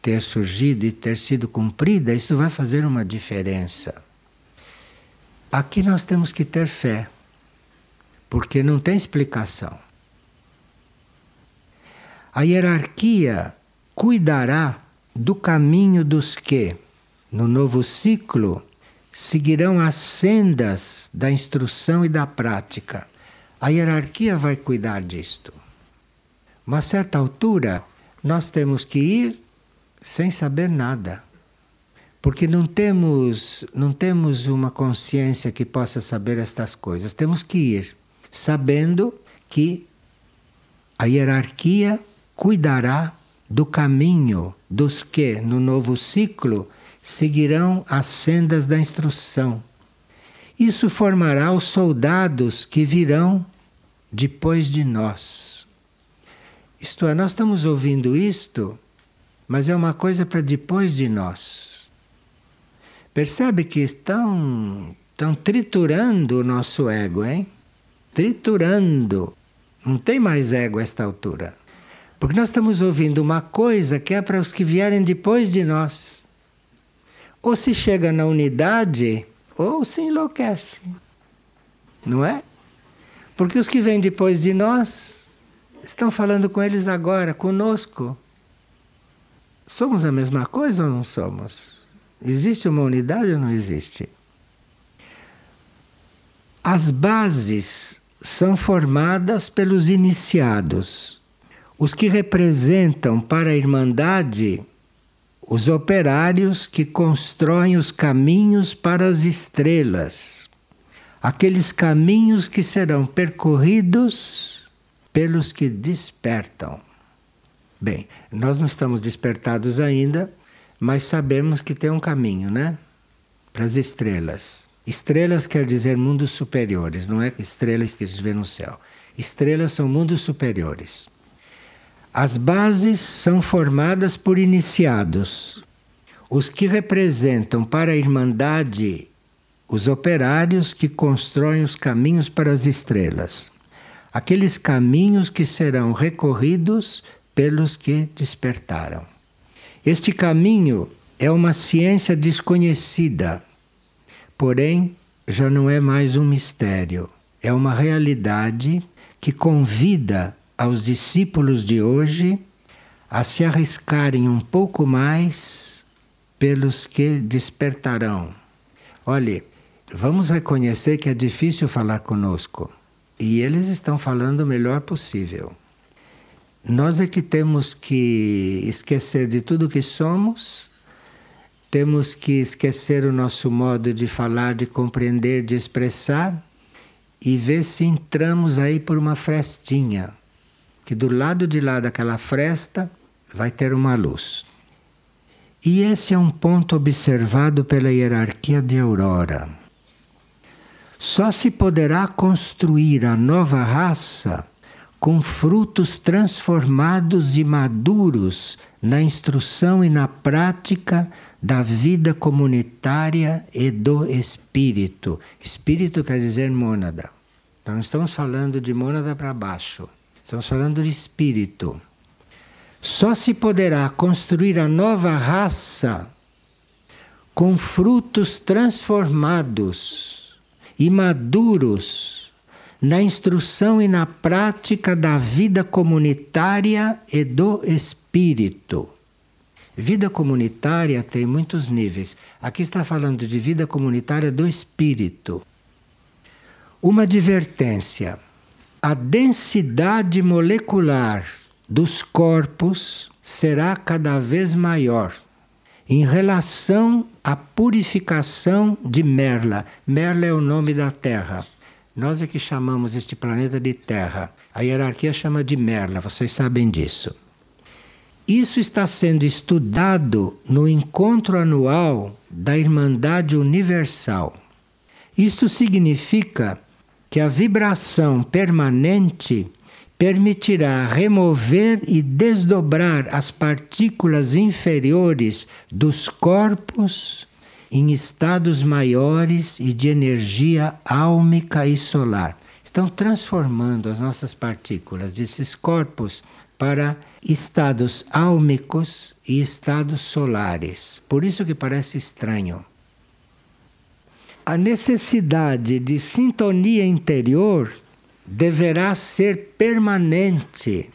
ter surgido e ter sido cumprida, isso vai fazer uma diferença. Aqui nós temos que ter fé, porque não tem explicação. A hierarquia cuidará do caminho dos que, no novo ciclo, seguirão as sendas da instrução e da prática. A hierarquia vai cuidar disto. Uma certa altura, nós temos que ir sem saber nada. Porque não temos, não temos uma consciência que possa saber estas coisas. Temos que ir sabendo que a hierarquia cuidará do caminho dos que, no novo ciclo, seguirão as sendas da instrução. Isso formará os soldados que virão depois de nós. Isto é, nós estamos ouvindo isto mas é uma coisa para depois de nós. Percebe que estão, estão triturando o nosso ego, hein? Triturando. Não tem mais ego a esta altura. Porque nós estamos ouvindo uma coisa que é para os que vierem depois de nós. Ou se chega na unidade, ou se enlouquece. Não é? Porque os que vêm depois de nós estão falando com eles agora, conosco. Somos a mesma coisa ou não somos? Existe uma unidade ou não existe? As bases são formadas pelos iniciados, os que representam para a Irmandade os operários que constroem os caminhos para as estrelas, aqueles caminhos que serão percorridos pelos que despertam. Bem, nós não estamos despertados ainda, mas sabemos que tem um caminho, né? Para as estrelas. Estrelas quer dizer mundos superiores, não é estrelas que gente vê no céu. Estrelas são mundos superiores. As bases são formadas por iniciados, os que representam para a Irmandade os operários que constroem os caminhos para as estrelas. Aqueles caminhos que serão recorridos pelos que despertaram. Este caminho é uma ciência desconhecida, porém já não é mais um mistério, é uma realidade que convida aos discípulos de hoje a se arriscarem um pouco mais pelos que despertarão. Olhe, vamos reconhecer que é difícil falar conosco e eles estão falando o melhor possível. Nós é que temos que esquecer de tudo que somos, temos que esquecer o nosso modo de falar, de compreender, de expressar e ver se entramos aí por uma frestinha, que do lado de lá daquela fresta vai ter uma luz. E esse é um ponto observado pela hierarquia de Aurora. Só se poderá construir a nova raça com frutos transformados e maduros na instrução e na prática da vida comunitária e do espírito. Espírito quer dizer mônada. Não estamos falando de mônada para baixo. Estamos falando de espírito. Só se poderá construir a nova raça com frutos transformados e maduros na instrução e na prática da vida comunitária e do espírito. Vida comunitária tem muitos níveis. Aqui está falando de vida comunitária do espírito. Uma advertência: a densidade molecular dos corpos será cada vez maior em relação à purificação de Merla. Merla é o nome da Terra. Nós é que chamamos este planeta de Terra. A hierarquia chama de Merla, vocês sabem disso. Isso está sendo estudado no encontro anual da Irmandade Universal. Isto significa que a vibração permanente permitirá remover e desdobrar as partículas inferiores dos corpos em estados maiores e de energia álmica e solar. Estão transformando as nossas partículas desses corpos para estados álmicos e estados solares. Por isso que parece estranho. A necessidade de sintonia interior deverá ser permanente.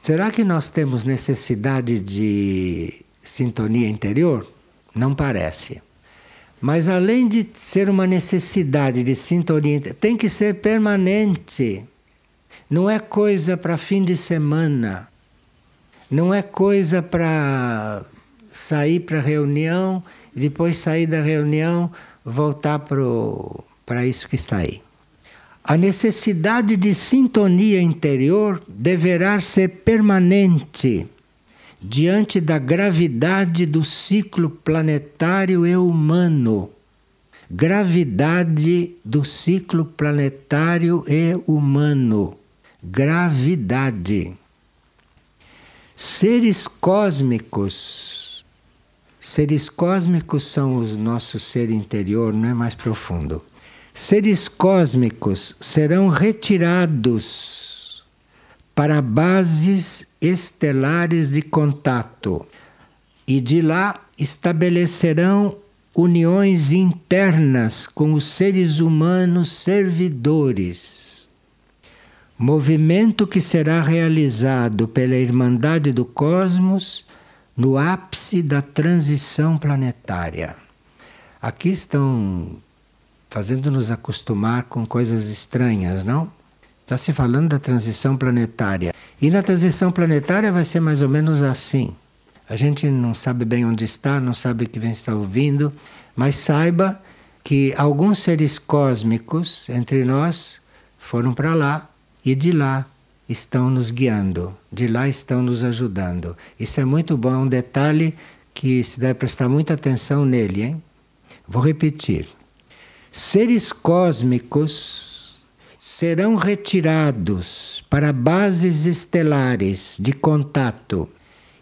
Será que nós temos necessidade de sintonia interior? Não parece. Mas além de ser uma necessidade de sintonia, tem que ser permanente. Não é coisa para fim de semana. Não é coisa para sair para reunião e depois sair da reunião voltar para isso que está aí. A necessidade de sintonia interior deverá ser permanente diante da gravidade do ciclo planetário e humano. Gravidade do ciclo planetário e humano. Gravidade. Seres cósmicos. Seres cósmicos são o nosso ser interior, não é mais profundo seres cósmicos serão retirados para bases estelares de contato e de lá estabelecerão uniões internas com os seres humanos servidores. Movimento que será realizado pela Irmandade do Cosmos no ápice da transição planetária. Aqui estão fazendo-nos acostumar com coisas estranhas, não? Está se falando da transição planetária. E na transição planetária vai ser mais ou menos assim. A gente não sabe bem onde está, não sabe o que vem estar ouvindo, mas saiba que alguns seres cósmicos entre nós foram para lá e de lá estão nos guiando, de lá estão nos ajudando. Isso é muito bom, é um detalhe que se deve prestar muita atenção nele, hein? Vou repetir seres cósmicos serão retirados para bases estelares de contato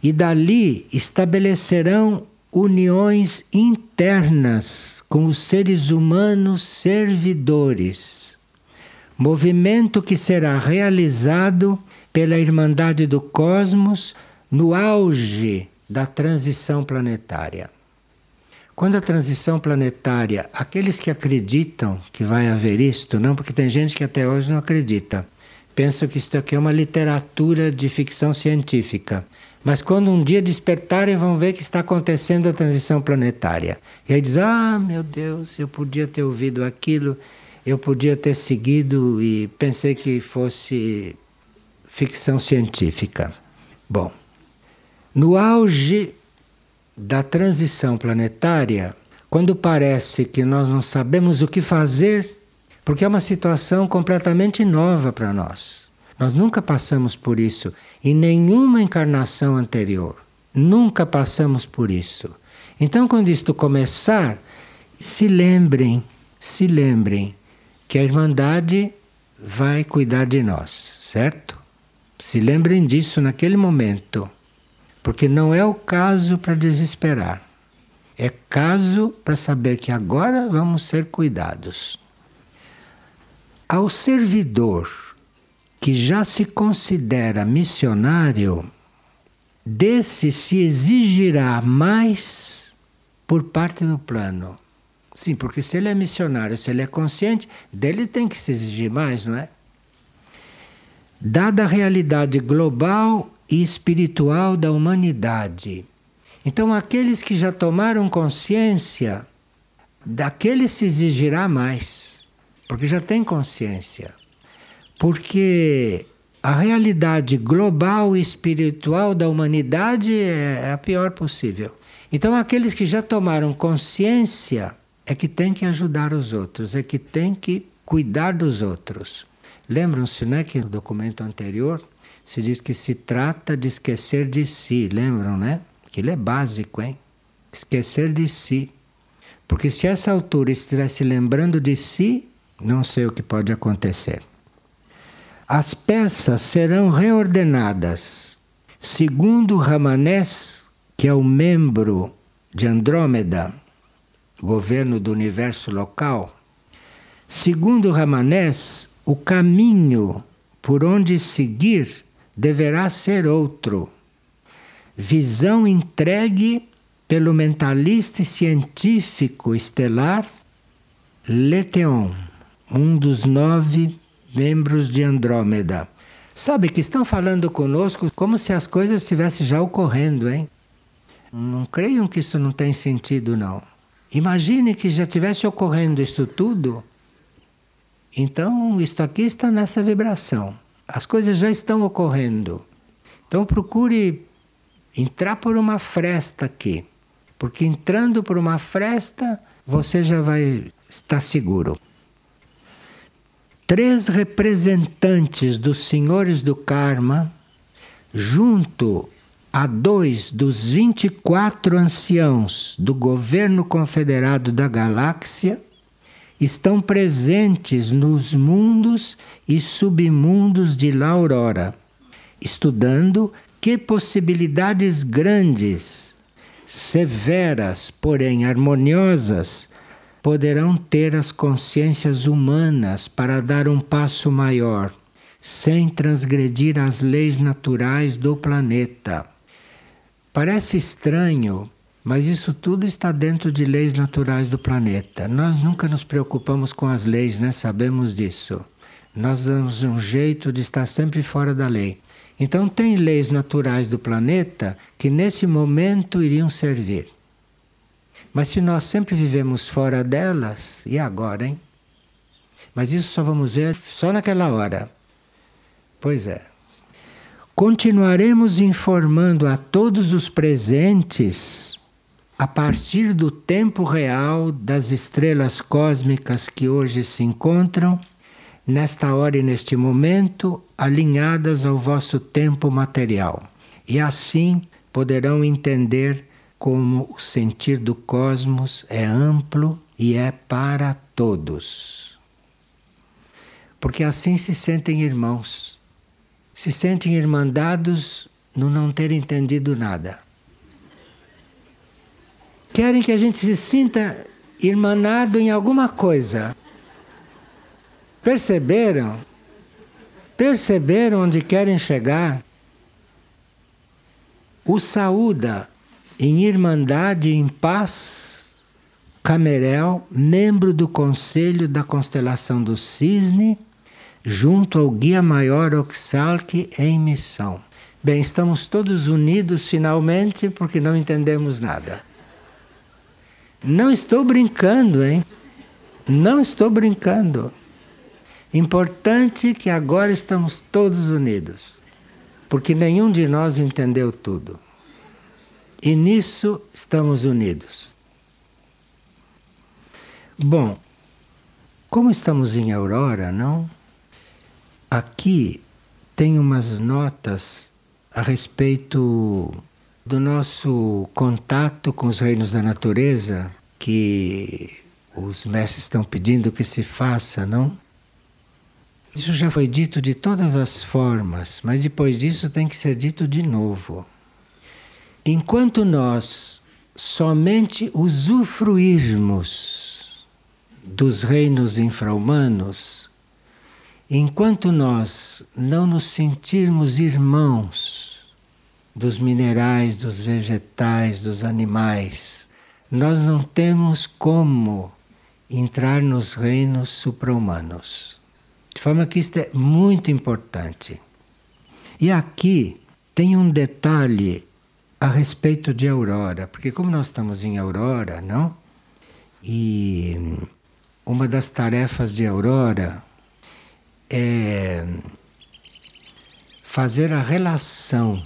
e dali estabelecerão uniões internas com os seres humanos servidores. Movimento que será realizado pela Irmandade do Cosmos no auge da transição planetária. Quando a transição planetária, aqueles que acreditam que vai haver isto, não, porque tem gente que até hoje não acredita, pensam que isto aqui é uma literatura de ficção científica. Mas quando um dia despertarem, vão ver que está acontecendo a transição planetária. E aí diz: Ah, meu Deus, eu podia ter ouvido aquilo, eu podia ter seguido e pensei que fosse ficção científica. Bom, no auge da transição planetária, quando parece que nós não sabemos o que fazer, porque é uma situação completamente nova para nós. Nós nunca passamos por isso em nenhuma encarnação anterior. Nunca passamos por isso. Então, quando isto começar, se lembrem, se lembrem que a Irmandade vai cuidar de nós, certo? Se lembrem disso naquele momento. Porque não é o caso para desesperar. É caso para saber que agora vamos ser cuidados. Ao servidor que já se considera missionário, desse se exigirá mais por parte do plano. Sim, porque se ele é missionário, se ele é consciente, dele tem que se exigir mais, não é? Dada a realidade global e espiritual da humanidade. Então, aqueles que já tomaram consciência, daqueles se exigirá mais, porque já tem consciência. Porque a realidade global e espiritual da humanidade é a pior possível. Então, aqueles que já tomaram consciência é que tem que ajudar os outros, é que tem que cuidar dos outros. Lembram-se, né, que no documento anterior se diz que se trata de esquecer de si, lembram, né? Aquilo é básico, hein? Esquecer de si. Porque se essa altura estivesse lembrando de si, não sei o que pode acontecer. As peças serão reordenadas segundo Ramanés, que é o membro de Andrômeda, governo do universo local. Segundo Ramanés, o caminho por onde seguir deverá ser outro. Visão entregue pelo mentalista e científico estelar Leteon, um dos nove membros de Andrômeda. Sabe que estão falando conosco como se as coisas estivessem já ocorrendo, hein? Não creiam que isso não tem sentido, não. Imagine que já tivesse ocorrendo isto tudo. Então, isto aqui está nessa vibração. As coisas já estão ocorrendo. Então, procure entrar por uma fresta aqui. Porque entrando por uma fresta, você já vai estar seguro. Três representantes dos senhores do karma, junto a dois dos 24 anciãos do governo confederado da galáxia, estão presentes nos mundos e submundos de La Aurora, estudando que possibilidades grandes, severas, porém harmoniosas, poderão ter as consciências humanas para dar um passo maior, sem transgredir as leis naturais do planeta. Parece estranho, mas isso tudo está dentro de leis naturais do planeta. Nós nunca nos preocupamos com as leis, né? Sabemos disso. Nós damos um jeito de estar sempre fora da lei. Então, tem leis naturais do planeta que nesse momento iriam servir. Mas se nós sempre vivemos fora delas, e agora, hein? Mas isso só vamos ver só naquela hora. Pois é. Continuaremos informando a todos os presentes a partir do tempo real das estrelas cósmicas que hoje se encontram, nesta hora e neste momento, alinhadas ao vosso tempo material. E assim poderão entender como o sentir do cosmos é amplo e é para todos. Porque assim se sentem irmãos, se sentem irmandados no não ter entendido nada. Querem que a gente se sinta irmanado em alguma coisa. Perceberam? Perceberam onde querem chegar? O saúda em irmandade em paz, Camerel, membro do Conselho da Constelação do Cisne, junto ao Guia Maior Oxalque em missão. Bem, estamos todos unidos finalmente porque não entendemos nada. Não estou brincando, hein? Não estou brincando. Importante que agora estamos todos unidos, porque nenhum de nós entendeu tudo. E nisso estamos unidos. Bom, como estamos em Aurora, não? Aqui tem umas notas a respeito do nosso contato com os reinos da natureza que os mestres estão pedindo que se faça, não? Isso já foi dito de todas as formas, mas depois disso tem que ser dito de novo. Enquanto nós somente usufruirmos dos reinos infra-humanos, enquanto nós não nos sentirmos irmãos dos minerais, dos vegetais, dos animais, nós não temos como entrar nos reinos supra-humanos. De forma que isto é muito importante. E aqui tem um detalhe a respeito de Aurora, porque como nós estamos em Aurora, não? E uma das tarefas de Aurora é fazer a relação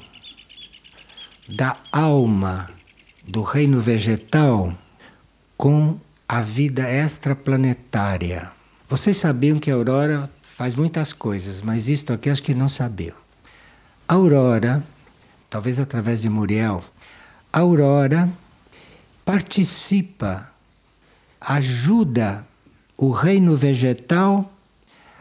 da alma do reino vegetal com a vida extraplanetária. Vocês sabiam que a Aurora faz muitas coisas, mas isto aqui acho que não sabiam. A Aurora, talvez através de Muriel, a Aurora participa, ajuda o reino vegetal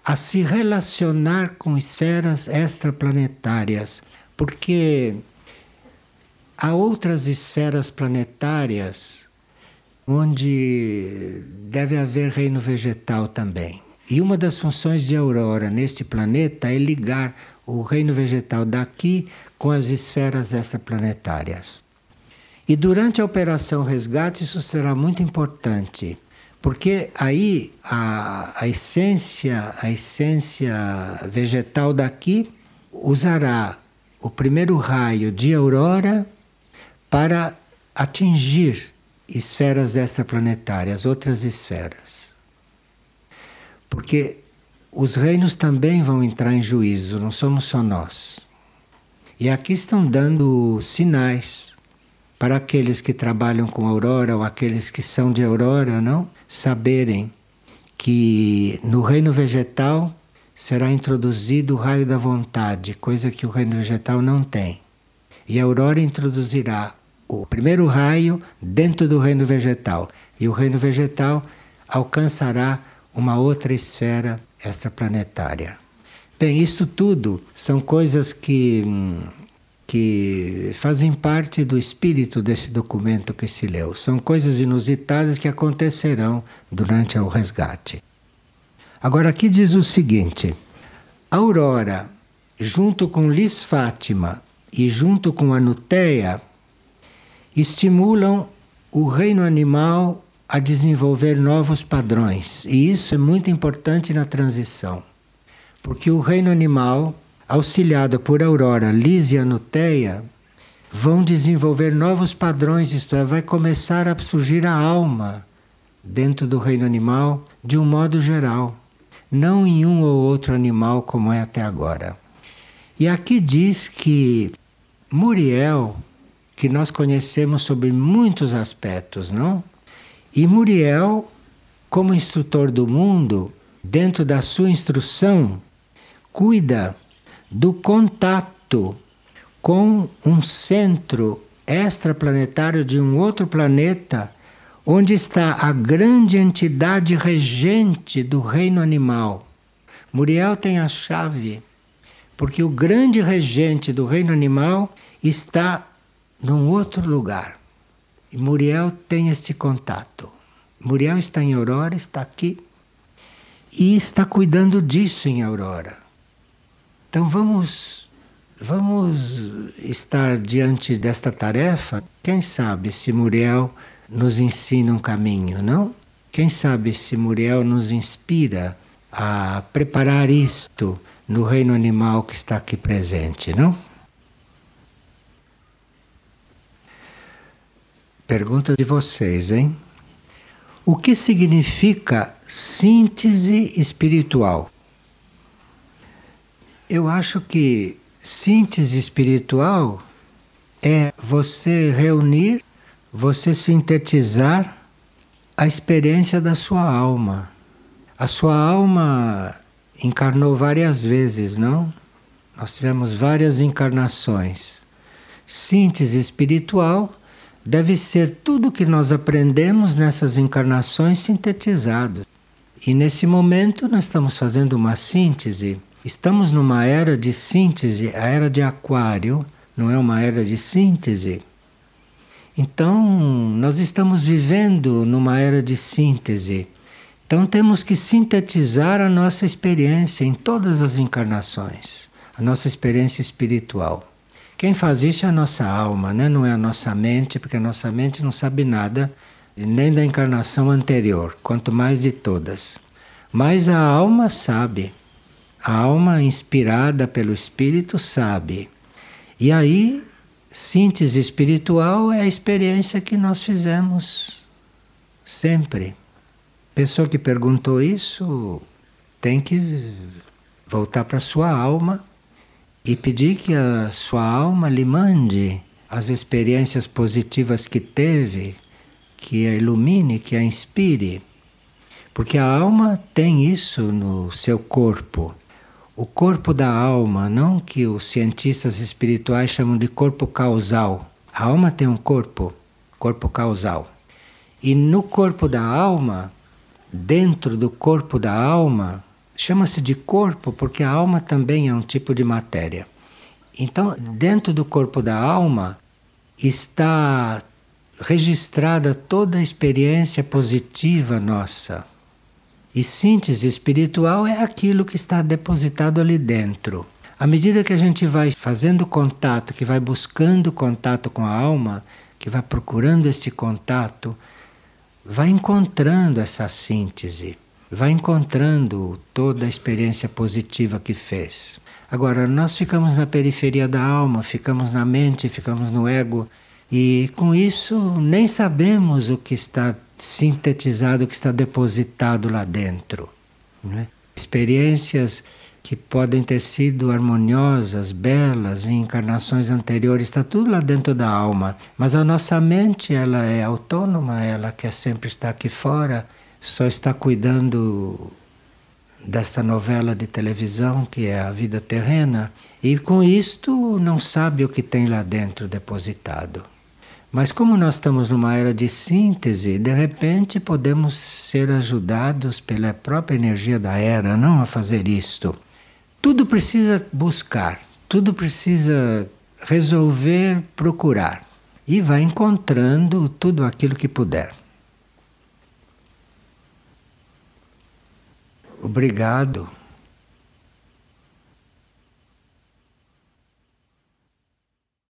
a se relacionar com esferas extraplanetárias, porque há outras esferas planetárias onde deve haver reino vegetal também. E uma das funções de Aurora neste planeta é ligar o reino vegetal daqui com as esferas extraplanetárias. E durante a operação resgate isso será muito importante, porque aí a, a essência, a essência vegetal daqui usará o primeiro raio de aurora para atingir esferas extraplanetárias, outras esferas. Porque os reinos também vão entrar em juízo, não somos só nós. E aqui estão dando sinais para aqueles que trabalham com aurora ou aqueles que são de aurora, não? Saberem que no reino vegetal será introduzido o raio da vontade, coisa que o reino vegetal não tem. E a aurora introduzirá o primeiro raio dentro do reino vegetal. E o reino vegetal alcançará uma outra esfera extraplanetária. Bem, isso tudo são coisas que, que fazem parte do espírito desse documento que se leu. São coisas inusitadas que acontecerão durante o resgate. Agora, aqui diz o seguinte: Aurora, junto com Lis Fátima e junto com a Nuteia, estimulam o reino animal a desenvolver novos padrões. E isso é muito importante na transição. Porque o reino animal, auxiliado por Aurora, Lise e Anuteia, vão desenvolver novos padrões, isto é, vai começar a surgir a alma dentro do reino animal de um modo geral, não em um ou outro animal como é até agora. E aqui diz que Muriel que nós conhecemos sobre muitos aspectos, não? E Muriel, como instrutor do mundo, dentro da sua instrução, cuida do contato com um centro extraplanetário de um outro planeta, onde está a grande entidade regente do reino animal. Muriel tem a chave, porque o grande regente do reino animal está num outro lugar. E Muriel tem este contato. Muriel está em Aurora, está aqui e está cuidando disso em Aurora. Então vamos vamos estar diante desta tarefa. Quem sabe se Muriel nos ensina um caminho, não? Quem sabe se Muriel nos inspira a preparar isto no reino animal que está aqui presente, não? Pergunta de vocês, hein? O que significa síntese espiritual? Eu acho que síntese espiritual é você reunir, você sintetizar a experiência da sua alma. A sua alma encarnou várias vezes, não? Nós tivemos várias encarnações. Síntese espiritual deve ser tudo que nós aprendemos nessas encarnações sintetizado. E nesse momento nós estamos fazendo uma síntese. Estamos numa era de síntese, a era de Aquário não é uma era de síntese. Então, nós estamos vivendo numa era de síntese, Então temos que sintetizar a nossa experiência em todas as encarnações, a nossa experiência espiritual. Quem faz isso é a nossa alma, né? não é a nossa mente, porque a nossa mente não sabe nada nem da encarnação anterior, quanto mais de todas. Mas a alma sabe. A alma inspirada pelo Espírito sabe. E aí, síntese espiritual é a experiência que nós fizemos sempre. Pessoa que perguntou isso tem que voltar para sua alma e pedir que a sua alma lhe mande as experiências positivas que teve, que a ilumine, que a inspire. Porque a alma tem isso no seu corpo. O corpo da alma, não que os cientistas espirituais chamam de corpo causal. A alma tem um corpo, corpo causal. E no corpo da alma, dentro do corpo da alma, Chama-se de corpo porque a alma também é um tipo de matéria. Então, dentro do corpo da alma está registrada toda a experiência positiva nossa. E síntese espiritual é aquilo que está depositado ali dentro. À medida que a gente vai fazendo contato, que vai buscando contato com a alma, que vai procurando este contato, vai encontrando essa síntese vai encontrando toda a experiência positiva que fez. Agora, nós ficamos na periferia da alma, ficamos na mente, ficamos no ego, e com isso nem sabemos o que está sintetizado, o que está depositado lá dentro. É? Experiências que podem ter sido harmoniosas, belas em encarnações anteriores, está tudo lá dentro da alma. Mas a nossa mente, ela é autônoma, ela quer sempre estar aqui fora só está cuidando desta novela de televisão que é a vida terrena e com isto não sabe o que tem lá dentro depositado. Mas como nós estamos numa era de síntese, de repente podemos ser ajudados pela própria energia da era, não a fazer isto. Tudo precisa buscar, tudo precisa resolver, procurar. E vai encontrando tudo aquilo que puder. Obrigado